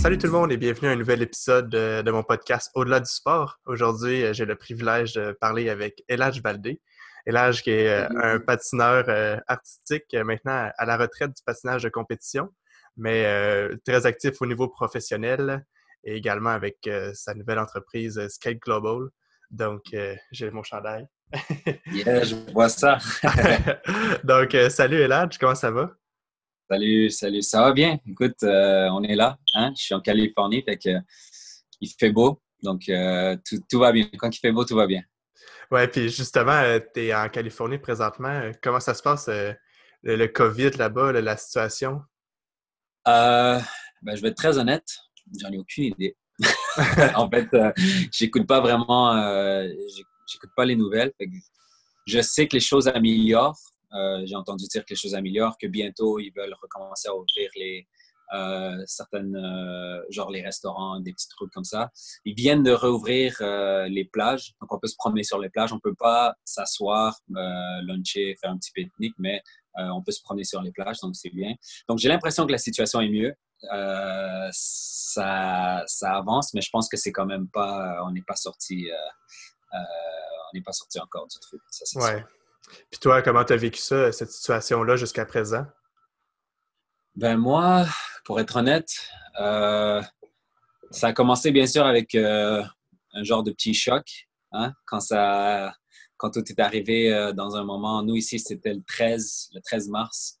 salut tout le monde et bienvenue à un nouvel épisode de, mon podcast Au-delà du sport. Aujourd'hui, euh, j'ai le privilège de parler avec Elage Baldé. Elage qui est euh, un patineur euh, artistique, maintenant à la retraite du patinage de compétition, mais très actif au niveau professionnel et également avec sa nouvelle entreprise Skate Global. Donc, j'ai mon chandail. yeah, je vois ça. Donc, salut Elage, comment ça va? Salut, salut. Ça va bien? Écoute, euh, on est là. Hein? Je suis en Californie, fait que il fait beau. Donc, euh, tout, va bien. Quand il fait beau, tout va bien. Ouais, puis justement, euh, tu es en Californie présentement. Comment ça se passe, le, COVID là-bas, la situation? ben, je vais être très honnête. J'en ai aucune idée. en fait, j'écoute pas vraiment, j'écoute pas les nouvelles. je sais que les choses améliorent. Euh, j'ai entendu dire que les choses améliorent, que bientôt ils veulent recommencer à ouvrir les euh, certaines, euh, genre les restaurants, des petits trucs comme ça. Ils viennent de rouvrir les plages, donc on peut se promener sur les plages. On peut pas s'asseoir, luncher, faire un petit pique-nique, mais on peut se promener sur les plages, donc c'est bien. Donc j'ai l'impression que la situation est mieux. ça, ça avance, mais je pense que c'est quand même pas, on n'est pas sorti, on n'est pas sorti encore du truc. Ça, ouais. Puis toi, comment tu as vécu ça, cette situation-là jusqu'à présent? Ben moi, pour être honnête, euh, ça a commencé bien sûr avec euh, un genre de petit choc. Hein, quand, ça, quand tout est arrivé euh, dans un moment, nous ici, c'était le 13, le 13 mars.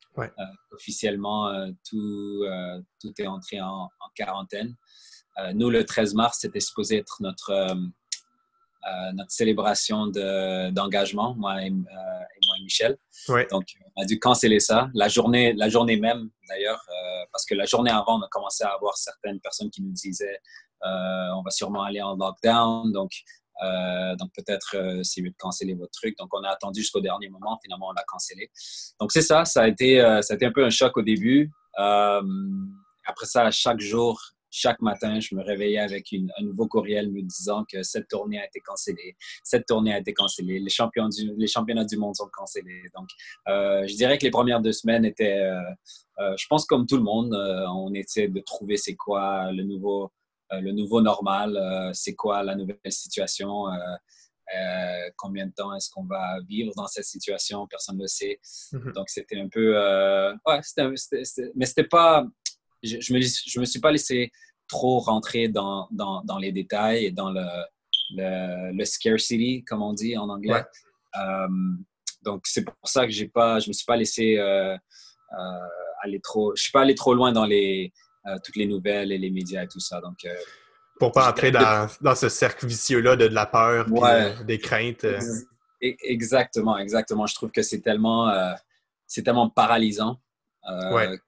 officiellement, tout, tout est entré en, en quarantaine. nous, le 13 mars, c'était supposé être notre euh, notre célébration d'engagement, moi, et, euh, moi et Michel. Donc, on a dû canceller ça. La journée, la journée même, d'ailleurs, euh, parce que la journée avant, on a commencé à avoir certaines personnes qui nous disaient on va sûrement aller en lockdown, donc, donc peut-être c'est mieux de canceller votre truc. Donc, on a attendu jusqu'au dernier moment. Finalement, on l'a cancellé. Donc, c'est ça. Ça a, été, ça a été un peu un choc au début. après ça, chaque jour, chaque matin, je me réveillais avec un nouveau courriel me disant que cette tournée a été cancellée, cette tournée a été cancellée, les, champions les championnats du monde sont cancellés. Donc, euh, je dirais que les premières deux semaines étaient, euh, euh, je pense comme tout le monde, on essaie de trouver c'est quoi le nouveau, le nouveau normal, c'est quoi la nouvelle situation. combien de temps est-ce qu'on va vivre dans cette situation, personne ne le sait. Mm-hmm. Donc, c'était un peu... ouais, c'était, mais c'était pas je, je, me, je me suis pas laissé trop rentrer dans, dans, dans les détails et dans le, le, le, scarcity, comme on dit en anglais. Euh, donc, c'est pour ça que j'ai pas, je me suis pas laissé euh, euh, aller trop, je suis pas allé trop loin dans les, toutes les nouvelles et les médias et tout ça. Donc, pour pas entrer dans, dans, ce cercle vicieux-là de, de, la peur, des craintes. E-, exactement, exactement. Je trouve que c'est tellement, c'est tellement paralysant. ouais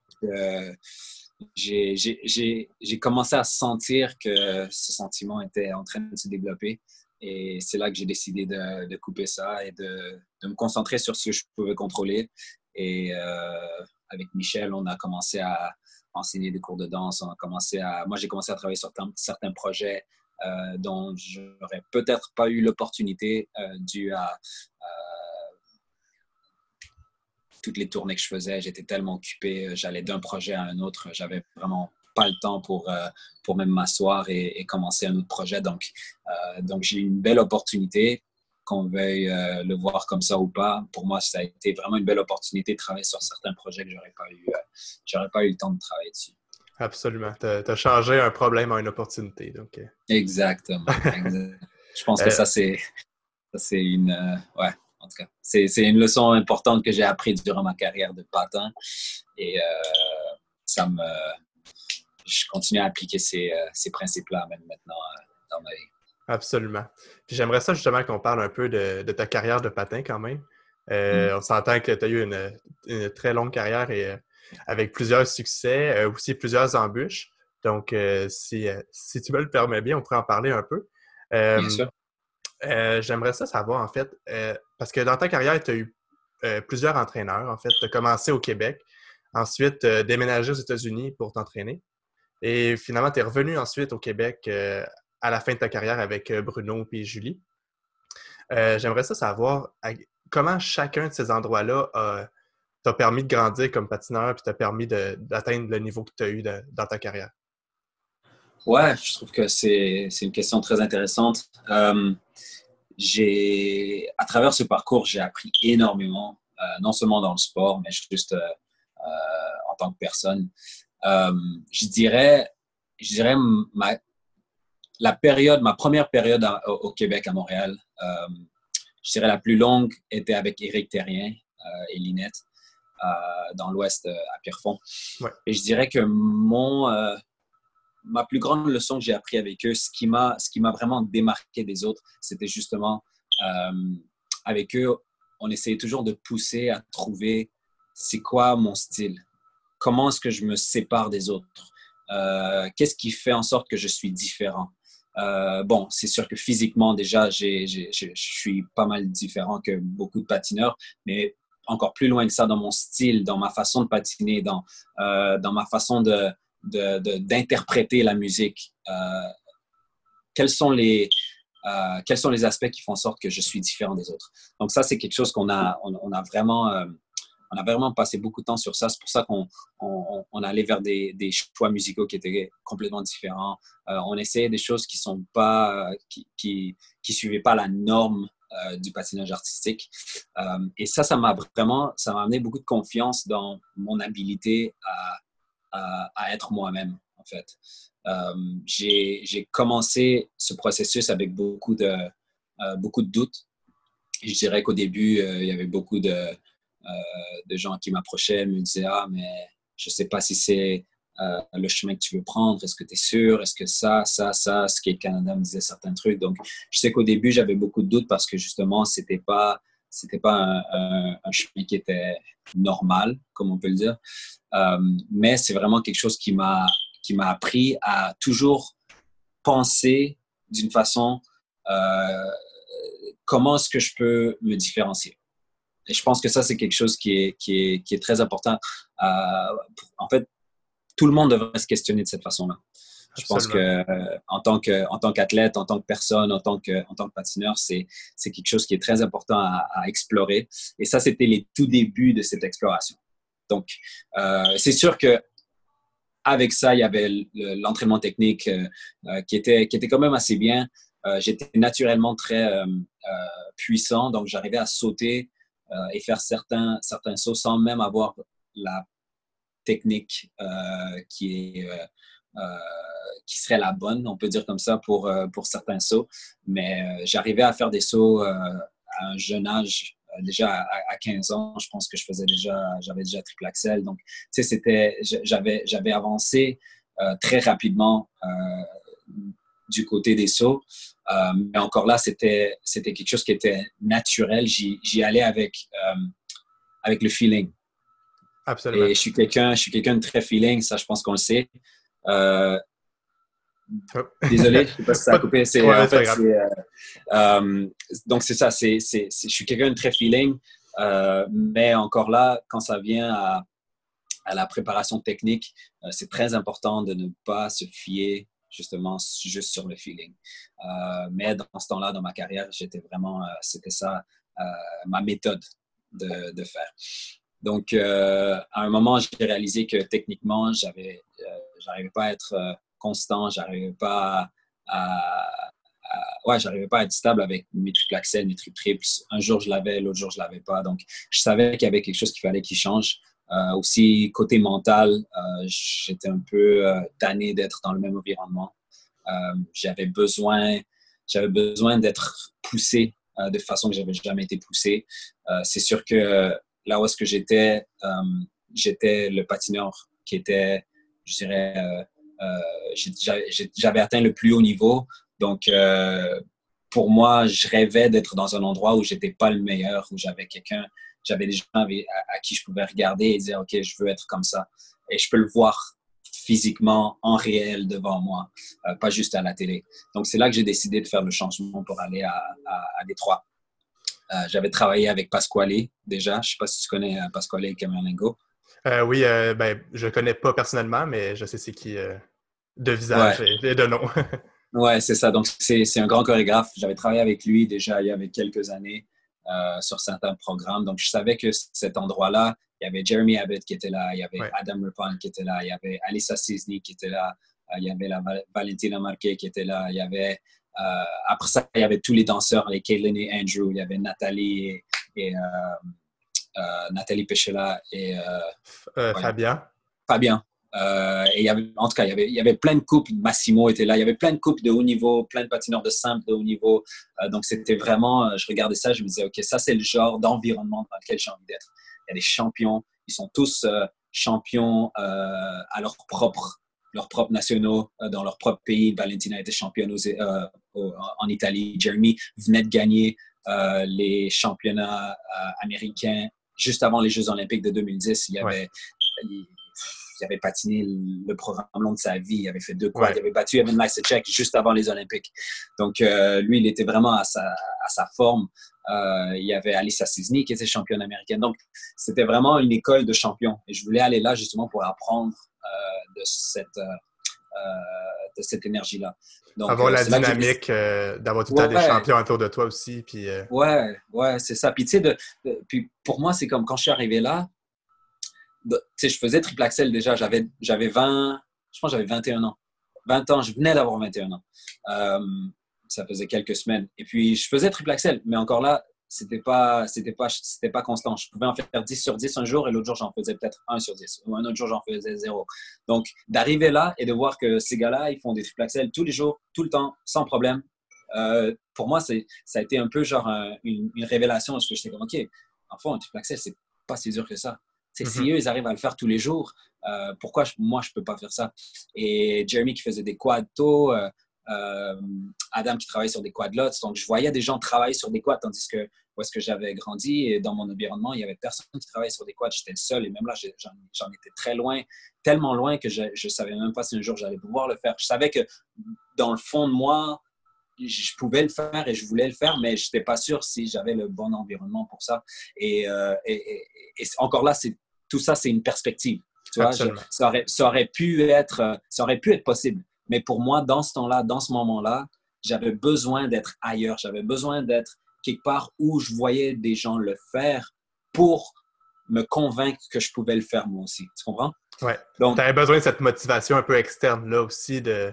j'ai commencé à sentir que ce sentiment était en train de se développer. Et c'est là que j'ai décidé de, de, couper ça et de, de, me concentrer sur ce que je pouvais contrôler. Et euh, avec Michel, on a commencé à enseigner des cours de danse. On a commencé à, moi, j'ai commencé à travailler sur certains projets euh, dont j'aurais peut-être pas eu l'opportunité euh, dû à toutes les tournées que je faisais, j'étais tellement occupé, euh, j'allais d'un projet à un autre, j'avais vraiment pas le temps pour, euh, pour même m'asseoir et, commencer un autre projet. Donc, euh, donc j'ai eu une belle opportunité, qu'on veuille le voir comme ça ou pas. Pour moi, ça a été vraiment une belle opportunité de travailler sur certains projets que j'aurais pas eu, j'aurais pas eu le temps de travailler dessus. Absolument. Tu as, changé un problème en une opportunité. Donc... Exactement. Je pense que ça, c'est une. ouais, en tout cas, c'est une leçon importante que j'ai apprise durant ma carrière de patin. Et euh, ça me, je continue à appliquer ces, euh, ces principes-là même maintenant euh, dans ma vie. Absolument. Puis j'aimerais ça justement qu'on parle un peu de, ta carrière de patin quand même. Mm. On s'entend que tu as eu une, très longue carrière et avec plusieurs succès, aussi plusieurs embûches. Donc, si, si tu me le permets bien, on pourrait en parler un peu. bien sûr. J'aimerais ça savoir, en fait, parce que dans ta carrière, tu as eu euh, plusieurs entraîneurs, en fait. Tu as commencé au Québec, ensuite déménagé aux États-Unis pour t'entraîner. Et finalement, tu es revenu ensuite au Québec à la fin de ta carrière avec Bruno et Julie. J'aimerais ça savoir comment chacun de ces endroits-là t'a permis de grandir comme patineur et t'a permis d'atteindre le niveau que tu as eu dans ta carrière? Ouais, je trouve que c'est une question très intéressante. Euh, j'ai, à travers ce parcours, j'ai appris énormément, euh, non seulement dans le sport, mais juste en tant que personne. je dirais, je dirais ma, la période, ma première période au, Québec, à Montréal, je dirais la plus longue était avec Éric Terrien et Linette dans l'Ouest à Pierrefonds. Et je dirais que mon, ma plus grande leçon que j'ai appris avec eux, ce qui m'a, ce qui m'a vraiment démarqué des autres, c'était justement euh, avec eux, on essayait toujours de pousser à trouver c'est quoi mon style, comment est-ce que je me sépare des autres, euh, qu'est-ce qui fait en sorte que je suis différent. Euh, bon, c'est sûr que physiquement, déjà, je suis pas mal différent que beaucoup de patineurs, mais encore plus loin que ça dans mon style, dans ma façon de patiner, dans, dans ma façon de, d'interpréter la musique. Euh, quels, sont les, euh, quels sont les aspects qui font en sorte que je suis différent des autres? Donc ça, c'est quelque chose qu'on a, on, a vraiment... Euh, on a vraiment passé beaucoup de temps sur ça. C'est pour ça qu'on on, allait vers des, choix musicaux qui étaient complètement différents. on essayait des choses qui sont pas, qui, qui, qui suivaient pas la norme du patinage artistique. et ça, ça m'a vraiment, ça m'a amené beaucoup de confiance dans mon habilité à, à, être moi-même, en fait. Euh, j'ai commencé ce processus avec beaucoup de, euh, beaucoup de doutes. Je dirais qu'au début, euh, il y avait beaucoup de, de gens qui m'approchaient, me disaient Ah, mais je ne sais pas si c'est le chemin que tu veux prendre. Est-ce que tu es sûr? Est-ce que ça, ça, ça? Ce qui est Canada me disait certains trucs. Donc, je sais qu'au début, j'avais beaucoup de doutes parce que justement, ce n'était pas c'était pas un, chemin qui était normal, comme on peut le dire. Euh, mais c'est vraiment quelque chose qui m'a qui m'a appris à toujours penser d'une façon euh, comment est-ce que je peux me différencier. Et je pense que ça, c'est quelque chose qui est, qui est, qui est très important. Euh, en fait, tout le monde devrait se questionner de cette façon-là. Je pense que euh, en tant que en tant qu'athlète, en tant que personne, en tant que en tant que patineur, c'est c'est quelque chose qui est très important à, explorer. Et ça, c'était les tout débuts de cette exploration. Donc, euh, c'est sûr que avec ça, il y avait l'entraînement technique euh, qui était qui était quand même assez bien. J'étais naturellement très puissant, donc j'arrivais à sauter et faire certains certains sauts sans même avoir la technique qui est qui serait la bonne, on peut dire comme ça, pour, euh, pour certains sauts. Mais euh, j'arrivais à faire des sauts à un jeune âge, déjà à, 15 ans, je pense que je faisais déjà, j'avais déjà triple axel. Donc, tu sais, c'était, j'avais, j'avais avancé très rapidement du côté des sauts. mais encore là, c'était, c'était quelque chose qui était naturel. J'y, allais avec, avec le feeling. Absolument. Et je suis quelqu'un, je suis quelqu'un de très feeling, ça, je pense qu'on le sait. Euh, désolé, je ne sais pas si ça a coupé. donc, c'est ça. C'est, je suis quelqu'un de très feeling, euh, mais encore là, quand ça vient à, à la préparation technique, euh, c'est très important de ne pas se fier justement juste sur le feeling. mais dans ce temps-là, dans ma carrière, j'étais vraiment, c'était ça ma méthode de, de faire. Donc, à un moment, j'ai réalisé que techniquement, j'avais j'arrivais pas à être euh, constant, j'arrivais pas à, ouais, j'arrivais pas à être stable avec mes triple axel, mes triple triples. Un jour je l'avais, l'autre jour je l'avais pas. Donc, je savais qu'il y avait quelque chose qu'il fallait qu'il change. Euh, aussi, côté mental, euh, j'étais un peu tanné d'être dans le même environnement. j'avais besoin, j'avais besoin d'être poussé de façon que j'avais jamais été poussé. c'est sûr que là où est-ce que j'étais, j'étais le patineur qui était je dirais, euh, euh, j'avais atteint le plus haut niveau. Donc, euh, pour moi, je rêvais d'être dans un endroit où j'étais pas le meilleur, où j'avais quelqu'un, j'avais des gens à, qui je pouvais regarder et dire, OK, je veux être comme ça. Et je peux le voir physiquement, en réel, devant moi, pas juste à la télé. Donc, c'est là que j'ai décidé de faire le changement pour aller à, Détroit. j'avais travaillé avec Pasquale déjà. Je ne sais pas si tu connais Pasquale et Camerlingo. Euh, oui, euh, ben, je ne connais pas personnellement, mais je sais c'est qui euh, de visage et, de nom. ouais, c'est ça. Donc, c'est un grand chorégraphe. J'avais travaillé avec lui déjà il y avait quelques années sur certains programmes. Donc, je savais que cet endroit-là, il y avait Jeremy Abbott qui était là, il y avait Adam Rippon qui était là, il y avait Alissa Cisney qui était là. il y avait la Valentina Marquez qui était là. Il y avait, après ça, il y avait tous les danseurs, les Caitlin et Andrew. Il y avait Nathalie et, Nathalie Pechela et Fabien. Fabien. Euh, et il y avait, en tout cas, il y, avait, y plein de couples. Massimo était là. Il y avait plein de couples de haut niveau, plein de patineurs de simple de haut niveau. Euh, donc, c'était vraiment, euh, je regardais ça, je me disais, OK, ça, c'est le genre d'environnement dans lequel j'ai envie d'être. Il y a des champions. Ils sont tous champions à leur propre, leurs propres nationaux, dans leur propre pays. Valentina était championne en Italie. Jeremy venait de gagner les championnats américains juste avant les Jeux olympiques de 2010. Il y avait il avait patiné le programme long de sa vie. Il avait fait deux quads. Il avait battu Evan Lysacek juste avant les Olympiques. Donc, euh, lui, il était vraiment à sa, à sa forme. Euh, il y avait Alice Cisny qui était championne américaine. Donc, c'était vraiment une école de champions. Et je voulais aller là justement pour apprendre euh, de cette, de cette énergie-là. Donc, Avoir la dynamique d'avoir tout le temps des champions autour de toi aussi. Puis, Ouais, ouais, c'est ça. Puis, tu sais, de, puis pour moi, c'est comme quand je suis arrivé là, je faisais triple axel déjà. J'avais, j'avais 20, je pense j'avais 21 ans. 20 ans, je venais d'avoir 21 ans. Euh, ça faisait quelques semaines. Et puis, je faisais triple axel, mais encore là, c'était pas, c'était pas, c'était pas constant. Je pouvais en faire 10 sur 10 un jour et l'autre jour, j'en faisais peut-être 1 sur 10. Ou un autre jour, j'en faisais 0. Donc, d'arriver là et de voir que ces gars-là, ils font des triple axel tous les jours, tout le temps, sans problème. Euh, pour moi, c'est, ça a été un peu genre une, révélation parce que j'étais comme, OK, en fait, un triple axel, c'est pas si dur que ça. Si mhm. eux, ils arrivent à le faire tous les jours, euh, pourquoi moi, je peux pas faire ça? Et Jeremy qui faisait des quads tôt, euh, euh, Adam qui travaillait sur des quad lots. Donc, je voyais des gens travailler sur des quads, tandis que où est-ce que j'avais grandi et dans mon environnement, il n'y avait personne qui travaillait sur des quads. J'étais le seul et même là, j'en étais très loin, tellement loin que je ne savais même pas si un jour j'allais pouvoir le faire. Je savais que dans le fond de moi, je pouvais le faire et je voulais le faire, mais je n'étais pas sûr si j'avais le bon environnement pour ça. Et, et encore là, tout ça, c'est une perspective. Tu vois, ça, aurait, ça, aurait, pu être, euh, ça aurait pu être possible. Mais pour moi, dans ce temps-là, dans ce moment-là, j'avais besoin d'être ailleurs. J'avais besoin d'être quelque part où je voyais des gens le faire pour me convaincre que je pouvais le faire moi aussi. Tu comprends? Oui. Donc, tu avais besoin de cette motivation un peu externe là aussi de,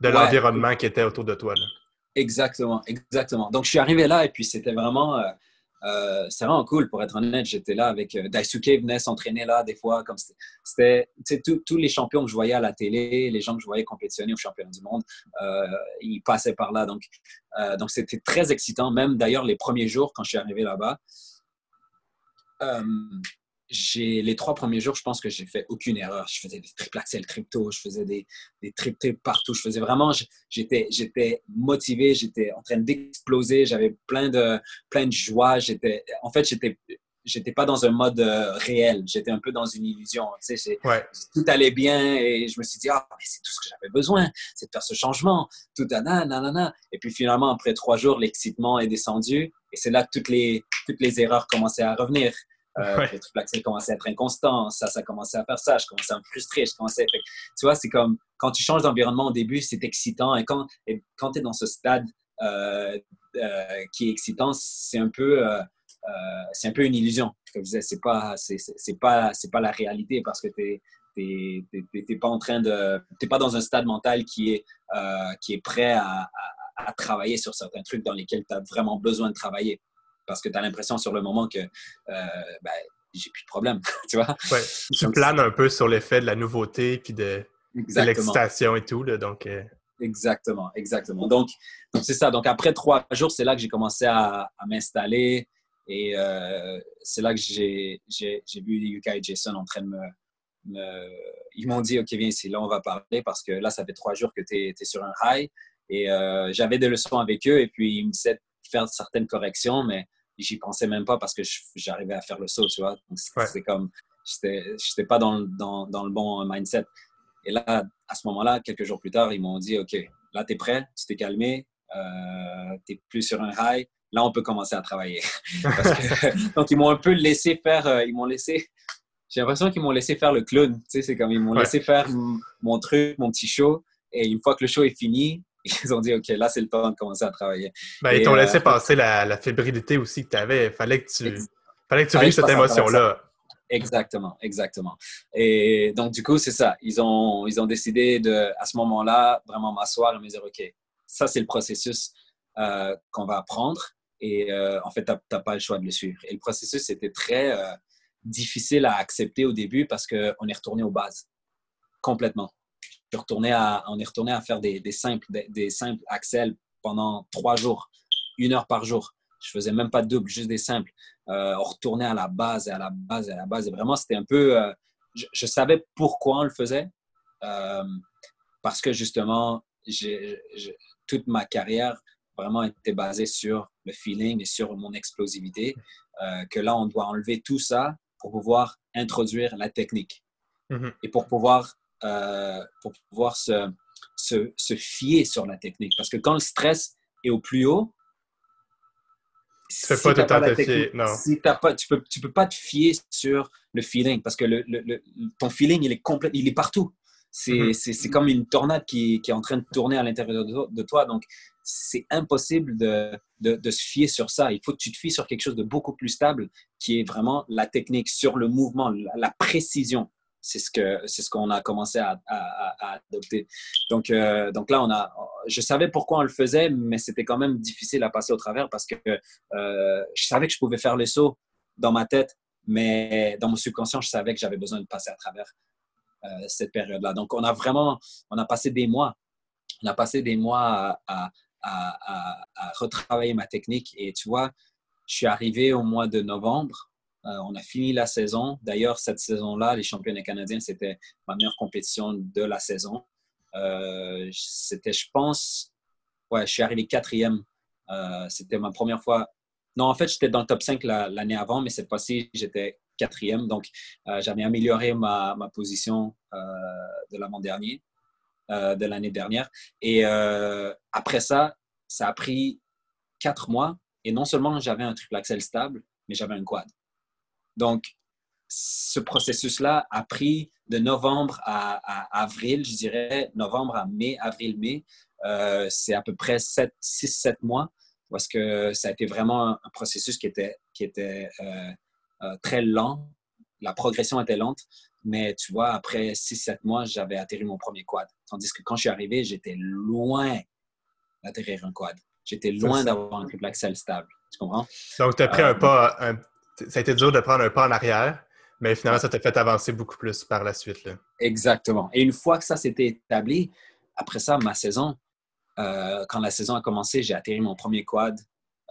de l'environnement qui était autour de toi. Là. Exactement, exactement. Donc, je suis arrivé là et puis c'était vraiment. Euh, euh, c'est vraiment cool, pour être honnête. J'étais là avec euh, Daisuke venait s'entraîner là des fois. Comme c'était, tous les champions que je voyais à la télé, les gens que je voyais compétitionner au championnat du monde, euh, ils passaient par là. Donc, euh, donc c'était très excitant. Même d'ailleurs les premiers jours quand je suis arrivé là-bas, les trois premiers jours, je pense que j'ai fait aucune erreur. Je faisais des triple axel crypto, je faisais des, des triple partout. Je faisais vraiment, j'étais, j'étais motivé, j'étais en train d'exploser, j'avais plein de, plein de joie. J'étais, en fait, j'étais, j'étais pas dans un mode euh, réel. J'étais un peu dans une illusion. Tu sais, Tout allait bien et je me suis dit, ah, c'est tout ce que j'avais besoin, c'est de faire ce changement. Tout, nanana. Et puis finalement, après trois jours, l'excitement est descendu et c'est là que toutes les, toutes les erreurs commençaient à revenir. Euh, ouais. Le triple axel commençait à être inconstant, ça, ça commençait à faire ça, je commençais à me frustrer, je commençais à... Tu vois, c'est comme quand tu changes d'environnement au début, c'est excitant. Et quand, et quand tu es dans ce stade euh, euh, qui est excitant, c'est un peu... Euh, c'est un peu une illusion. Comme je disais, c'est pas, c'est pas, c'est pas la réalité parce que tu n'es pas en train de, t'es pas dans un stade mental qui est, qui est prêt à, à, à, travailler sur certains trucs dans lesquels tu as vraiment besoin de travailler parce que tu as l'impression sur le moment que euh, ben, j'ai plus de problème, tu vois? Ouais, tu planes un peu sur l'effet de la nouveauté puis de, l'excitation et tout, là, donc... Euh, exactement, exactement. Donc, donc c'est ça. Donc, après trois jours, c'est là que j'ai commencé à, m'installer et euh, c'est là que j'ai vu Yuka et Jason en train de me... Ils m'ont dit, OK, viens ici, là, on va parler parce que là, ça fait trois jours que tu es, sur un high. Et j'avais des leçons avec eux et puis ils me disaient faire certaines corrections, mais j'y pensais même pas parce que j'arrivais à faire le saut, tu vois. c'était comme, j'étais pas dans, dans, dans, le bon mindset. Et là, à ce moment-là, quelques jours plus tard, ils m'ont dit, OK, là, tu es prêt, tu t'es calmé, euh, tu n'es plus sur un high, là, on peut commencer à travailler. donc, ils m'ont un peu laissé faire, euh, ils m'ont laissé, j'ai l'impression qu'ils m'ont laissé faire le clown, tu sais, c'est comme, ils m'ont laissé faire mon truc, mon petit show, et une fois que le show est fini, ils ont dit, OK, là, c'est le temps de commencer à travailler. Ben, ils t'ont laissé euh, passer la, fébrilité aussi que tu avais. Fallait que tu, fallait que tu vives cette émotion-là. Exactement, exactement. Et donc, du coup, c'est ça. Ils ont, ils ont décidé de, à ce moment-là, vraiment m'asseoir et me dire, OK, ça, c'est le processus euh, qu'on va apprendre. Et euh, en fait, tu n'as pas le choix de le suivre. Et le processus était très difficile à accepter au début parce qu'on est retourné aux bases complètement. Retourné à, on est retourné à faire des, des simples, des, des, simples axels pendant trois jours, une heure par jour. Je faisais même pas de double, juste des simples. Euh, on retournait à la base et à la base et à la base. Et vraiment, c'était un peu. Euh, je, je, savais pourquoi on le faisait. Euh, parce que justement, toute ma carrière vraiment était basée sur le feeling et sur mon explosivité. Que là, on doit enlever tout ça pour pouvoir introduire la technique. Mm-hmm. Et pour pouvoir, euh, pour pouvoir se, se, se fier sur la technique. Parce que quand le stress est au plus haut, si pas te fier, non. Si as pas, tu peux, tu peux pas te fier sur le feeling parce que le, le, ton feeling, il est complet, il est partout. C'est mm -hmm. comme une tornade qui, qui, est en train de tourner à l'intérieur de, toi. Donc, c'est impossible de, de, de, se fier sur ça. Il faut que tu te fies sur quelque chose de beaucoup plus stable qui est vraiment la technique, sur le mouvement, la, la précision c'est ce que c'est ce qu'on a commencé à, adopter. Donc euh, donc là on a je savais pourquoi on le faisait mais c'était quand même difficile à passer au travers parce que euh, je savais que je pouvais faire le saut dans ma tête mais dans mon subconscient je savais que j'avais besoin de passer à travers euh, cette période là. Donc on a vraiment on a passé des mois on a passé des mois à, à retravailler ma technique et tu vois je suis arrivé au mois de novembre euh, on a fini la saison. D'ailleurs, cette saison-là, les championnats canadiens, c'était ma meilleure compétition de la saison. Euh, c'était, je pense, ouais, je suis arrivé quatrième. Euh, c'était ma première fois. Non, en fait, j'étais dans le top 5 l'année avant, mais cette fois-ci, j'étais quatrième. Donc, j'avais amélioré ma, position de l'avant dernier, de l'année dernière. Et après ça, ça a pris quatre mois. Et non seulement j'avais un triple axel stable, mais j'avais un quad. Donc, ce processus-là a pris de novembre à, avril, je dirais, novembre à mai, avril-mai. Euh, c'est à peu près 6-7 mois parce que ça a été vraiment un, processus qui était, qui était euh, euh, très lent. La progression était lente, mais tu vois, après 6-7 mois, j'avais atterri mon premier quad. Tandis que quand je suis arrivé, j'étais loin d'atterrir un quad. J'étais loin d'avoir un triple axel stable. Tu comprends? Donc, tu as pris un pas, un ça a été dur de prendre un pas en arrière, mais finalement, ça t'a fait avancer beaucoup plus par la suite. Là. Exactement. Et une fois que ça s'était établi, après ça, ma saison, euh, quand la saison a commencé, j'ai atterri mon premier quad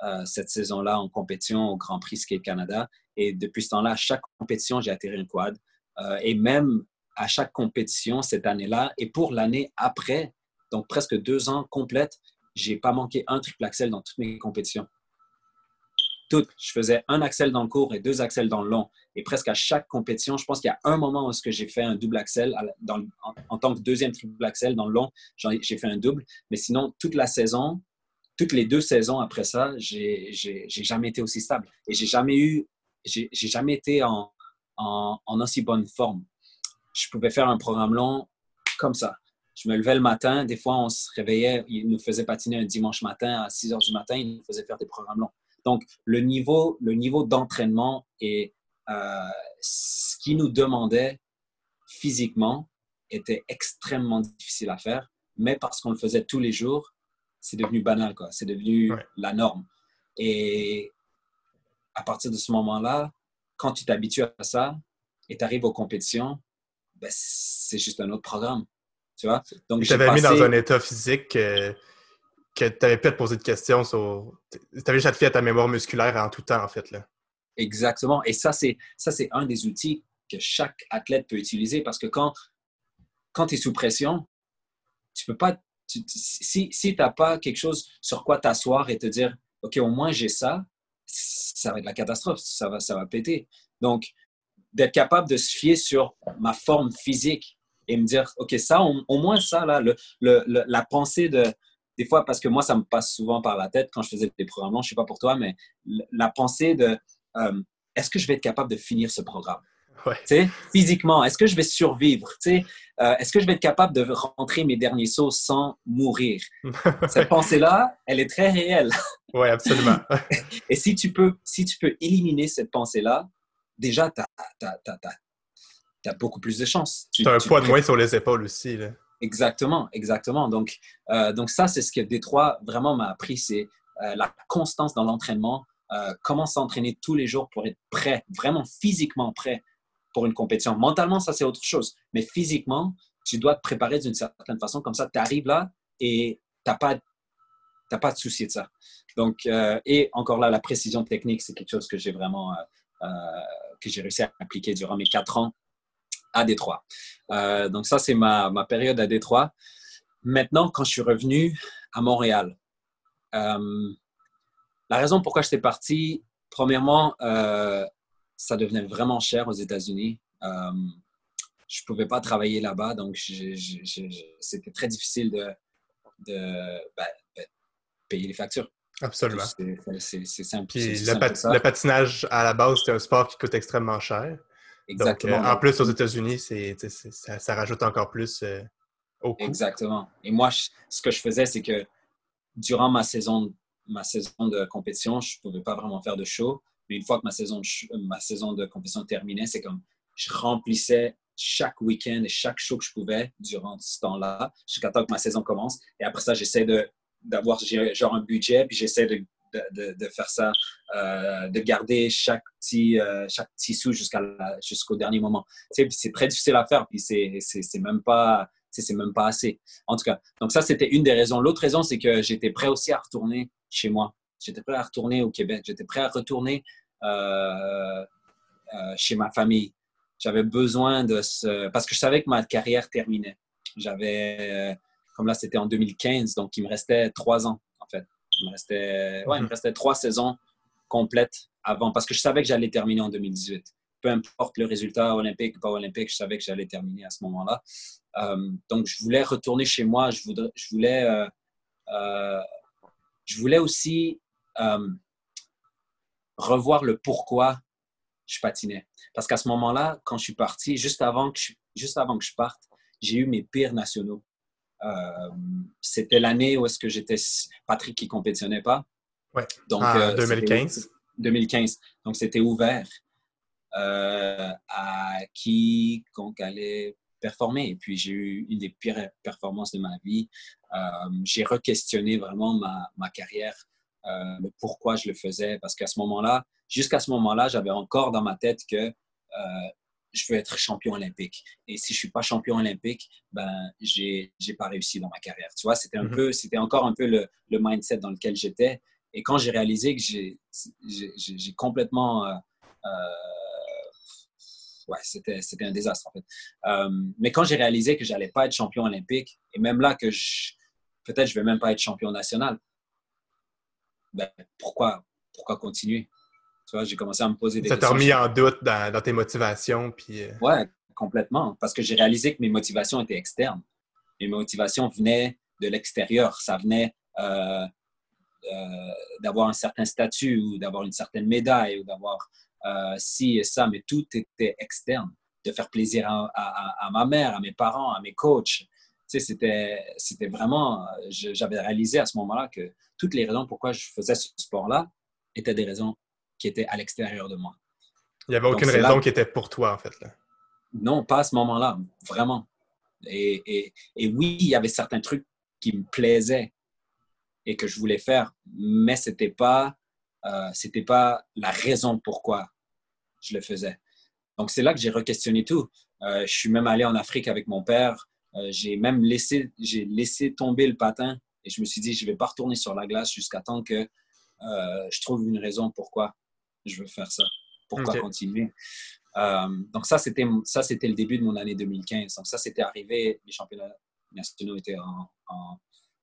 euh, cette saison-là en compétition au Grand Prix Skate Canada. Et depuis ce temps-là, à chaque compétition, j'ai atterri un quad. Euh, et même à chaque compétition cette année-là, et pour l'année après, donc presque deux ans complètes, j'ai pas manqué un triple axel dans toutes mes compétitions. Je faisais un axel dans le court et deux axels dans le long. Et presque à chaque compétition, je pense qu'il y a un moment où j'ai fait un double axel en, tant que deuxième triple axel dans le long, j'ai fait un double. Mais sinon, toute la saison, toutes les deux saisons après ça, j'ai jamais été aussi stable. Et j'ai jamais eu, j'ai jamais été en, en, en aussi bonne forme. Je pouvais faire un programme long comme ça je me levais le matin. Des fois, on se réveillait, il nous faisait patiner un dimanche matin à 6 heures du matin, il nous faisait faire des programmes longs. Donc, le niveau, le niveau d'entraînement et euh, ce qui nous demandait physiquement était extrêmement difficile à faire, mais parce qu'on le faisait tous les jours, c'est devenu banal, quoi. C'est devenu la norme. Et à partir de ce moment-là, quand tu t'habitues à ça et tu arrives aux compétitions, ben, c'est juste un autre programme. Tu vois? Donc, tu avais mis dans un état physique euh, que tu avais pu te poser de questions sur. Tu avais déjà fait à ta mémoire musculaire en tout temps, en fait. Là. Exactement. Et ça, c'est un des outils que chaque athlète peut utiliser parce que quand, quand tu es sous pression, tu peux pas. si si tu n'as pas quelque chose sur quoi t'asseoir et te dire OK, au moins j'ai ça, ça va être la catastrophe, ça va, ça va péter. Donc, d'être capable de se fier sur ma forme physique et me dire, OK, ça, au, moins ça, là, le, le, la pensée de, des fois, parce que moi, ça me passe souvent par la tête quand je faisais des programmes, je ne sais pas pour toi, mais la pensée de euh, est-ce que je vais être capable de finir ce programme? Ouais. Physiquement, est-ce que je vais survivre? Euh, est-ce que je vais être capable de rentrer mes derniers sauts sans mourir? Cette pensée-là, elle est très réelle. Oui, absolument. Et si tu peux, si tu peux éliminer cette pensée-là, déjà, tu as, beaucoup plus de chances. Tu as un poids de moins sur les épaules aussi. Là. Exactement, exactement. Donc, euh, donc ça, c'est ce que Détroit vraiment m'a appris, c'est euh, la constance dans l'entraînement, euh, comment s'entraîner tous les jours pour être prêt, vraiment physiquement prêt pour une compétition. Mentalement, ça, c'est autre chose. Mais physiquement, tu dois te préparer d'une certaine façon. Comme ça, tu arrives là et tu n'as pas, pas de souci de ça. Donc, et encore là, la précision technique, c'est quelque chose que j'ai vraiment que j'ai réussi à appliquer durant mes quatre ans à Détroit. Euh, donc ça, c'est ma, ma, période à Détroit. Maintenant, quand je suis revenu à Montréal, euh, la raison pourquoi j'étais parti, premièrement, euh, ça devenait vraiment cher aux États-Unis. je ne pouvais pas travailler là-bas, donc c'était très difficile de, de ben, ben, payer les factures. Absolument. C'est simple. le, le, patinage, à la base, c'est un sport qui coûte extrêmement cher. Exactement. Donc, euh, en plus, aux États-Unis, ça, ça, rajoute encore plus euh, au coût. Exactement. Et moi, ce que je faisais, c'est que durant ma saison, ma saison de compétition, je ne pouvais pas vraiment faire de show. Mais une fois que ma saison de, ma saison de compétition terminait, c'est comme je remplissais chaque week-end et chaque show que je pouvais durant ce temps-là, jusqu'à temps que ma saison commence. Et après ça, j'essaie d'avoir genre un budget, puis j'essaie de de, faire ça, euh, de garder chaque petit, euh, chaque petit sou jusqu'au dernier moment. c'est très difficile à faire, puis c'est même pas c'est même pas assez. En tout cas, donc ça, c'était une des raisons. L'autre raison, c'est que j'étais prêt aussi à retourner chez moi. J'étais prêt à retourner au Québec. J'étais prêt à retourner euh, chez ma famille. J'avais besoin de ce... Parce que je savais que ma carrière terminait. J'avais... comme là, c'était en 2015, donc il me restait trois ans il me restait, ouais, il me restait trois saisons complètes avant, parce que je savais que j'allais terminer en 2018. Peu importe le résultat olympique ou pas olympique, je savais que j'allais terminer à ce moment-là. Euh, donc, je voulais retourner chez moi. Je, voudrais, je, voulais, euh, euh, je voulais aussi revoir le pourquoi je patinais. Parce qu'à ce moment-là, quand je suis parti, juste avant que je, juste avant que je parte, j'ai eu mes pires nationaux. Euh, c'était l'année où est-ce que j'étais Patrick qui compétitionnait pas. Ouais. Donc, 2015. Euh, 2015. Donc, c'était ouvert euh, à qui allait performer. Et puis, j'ai eu une des pires performances de ma vie. j'ai re-questionné vraiment ma, ma carrière, le pourquoi je le faisais. Parce qu'à ce moment-là, jusqu'à ce moment-là, j'avais encore dans ma tête que je veux être champion olympique. Et si je suis pas champion olympique, ben, j'ai, j'ai pas réussi dans ma carrière. Tu vois, c'était un mhm. peu, c'était encore un peu le, le, mindset dans lequel j'étais. Et quand j'ai réalisé que j'ai, j'ai, complètement, euh, euh, ouais, c'était, c'était un désastre en fait. Euh, mais quand j'ai réalisé que j'allais pas être champion olympique, et même là que je, peut-être je vais même pas être champion national, ben, pourquoi, pourquoi continuer? J'ai commencé à me poser des questions. Ça t'a remis en doute dans, tes motivations. Puis... Euh, ouais, complètement. Parce que j'ai réalisé que mes motivations étaient externes. Mes motivations venaient de l'extérieur. Ça venait euh, euh, d'avoir un certain statut ou d'avoir une certaine médaille ou d'avoir ci et ça, mais tout était externe. De faire plaisir à, ma mère, à mes parents, à mes coachs. Tu sais, c'était vraiment, j'avais réalisé à ce moment-là que toutes les raisons pourquoi je faisais ce sport-là étaient des raisons qui était à l'extérieur de moi. Il n'y avait aucune raison qui était pour toi, en fait. Là. Non, pas à ce moment-là, vraiment. Et, oui, il y avait certains trucs qui me plaisaient et que je voulais faire, mais ce n'était pas, euh, c'était pas la raison pourquoi je le faisais. Donc, c'est là que j'ai re-questionné tout. Euh, je suis même allé en Afrique avec mon père. Euh, j'ai même laissé, j'ai laissé tomber le patin et je me suis dit, je ne vais pas retourner sur la glace jusqu'à temps que je trouve une raison pourquoi je veux faire ça. Pourquoi continuer? Euh, donc ça, c'était ça, c'était le début de mon année 2015. Donc ça, c'était arrivé, les championnats nationaux étaient en,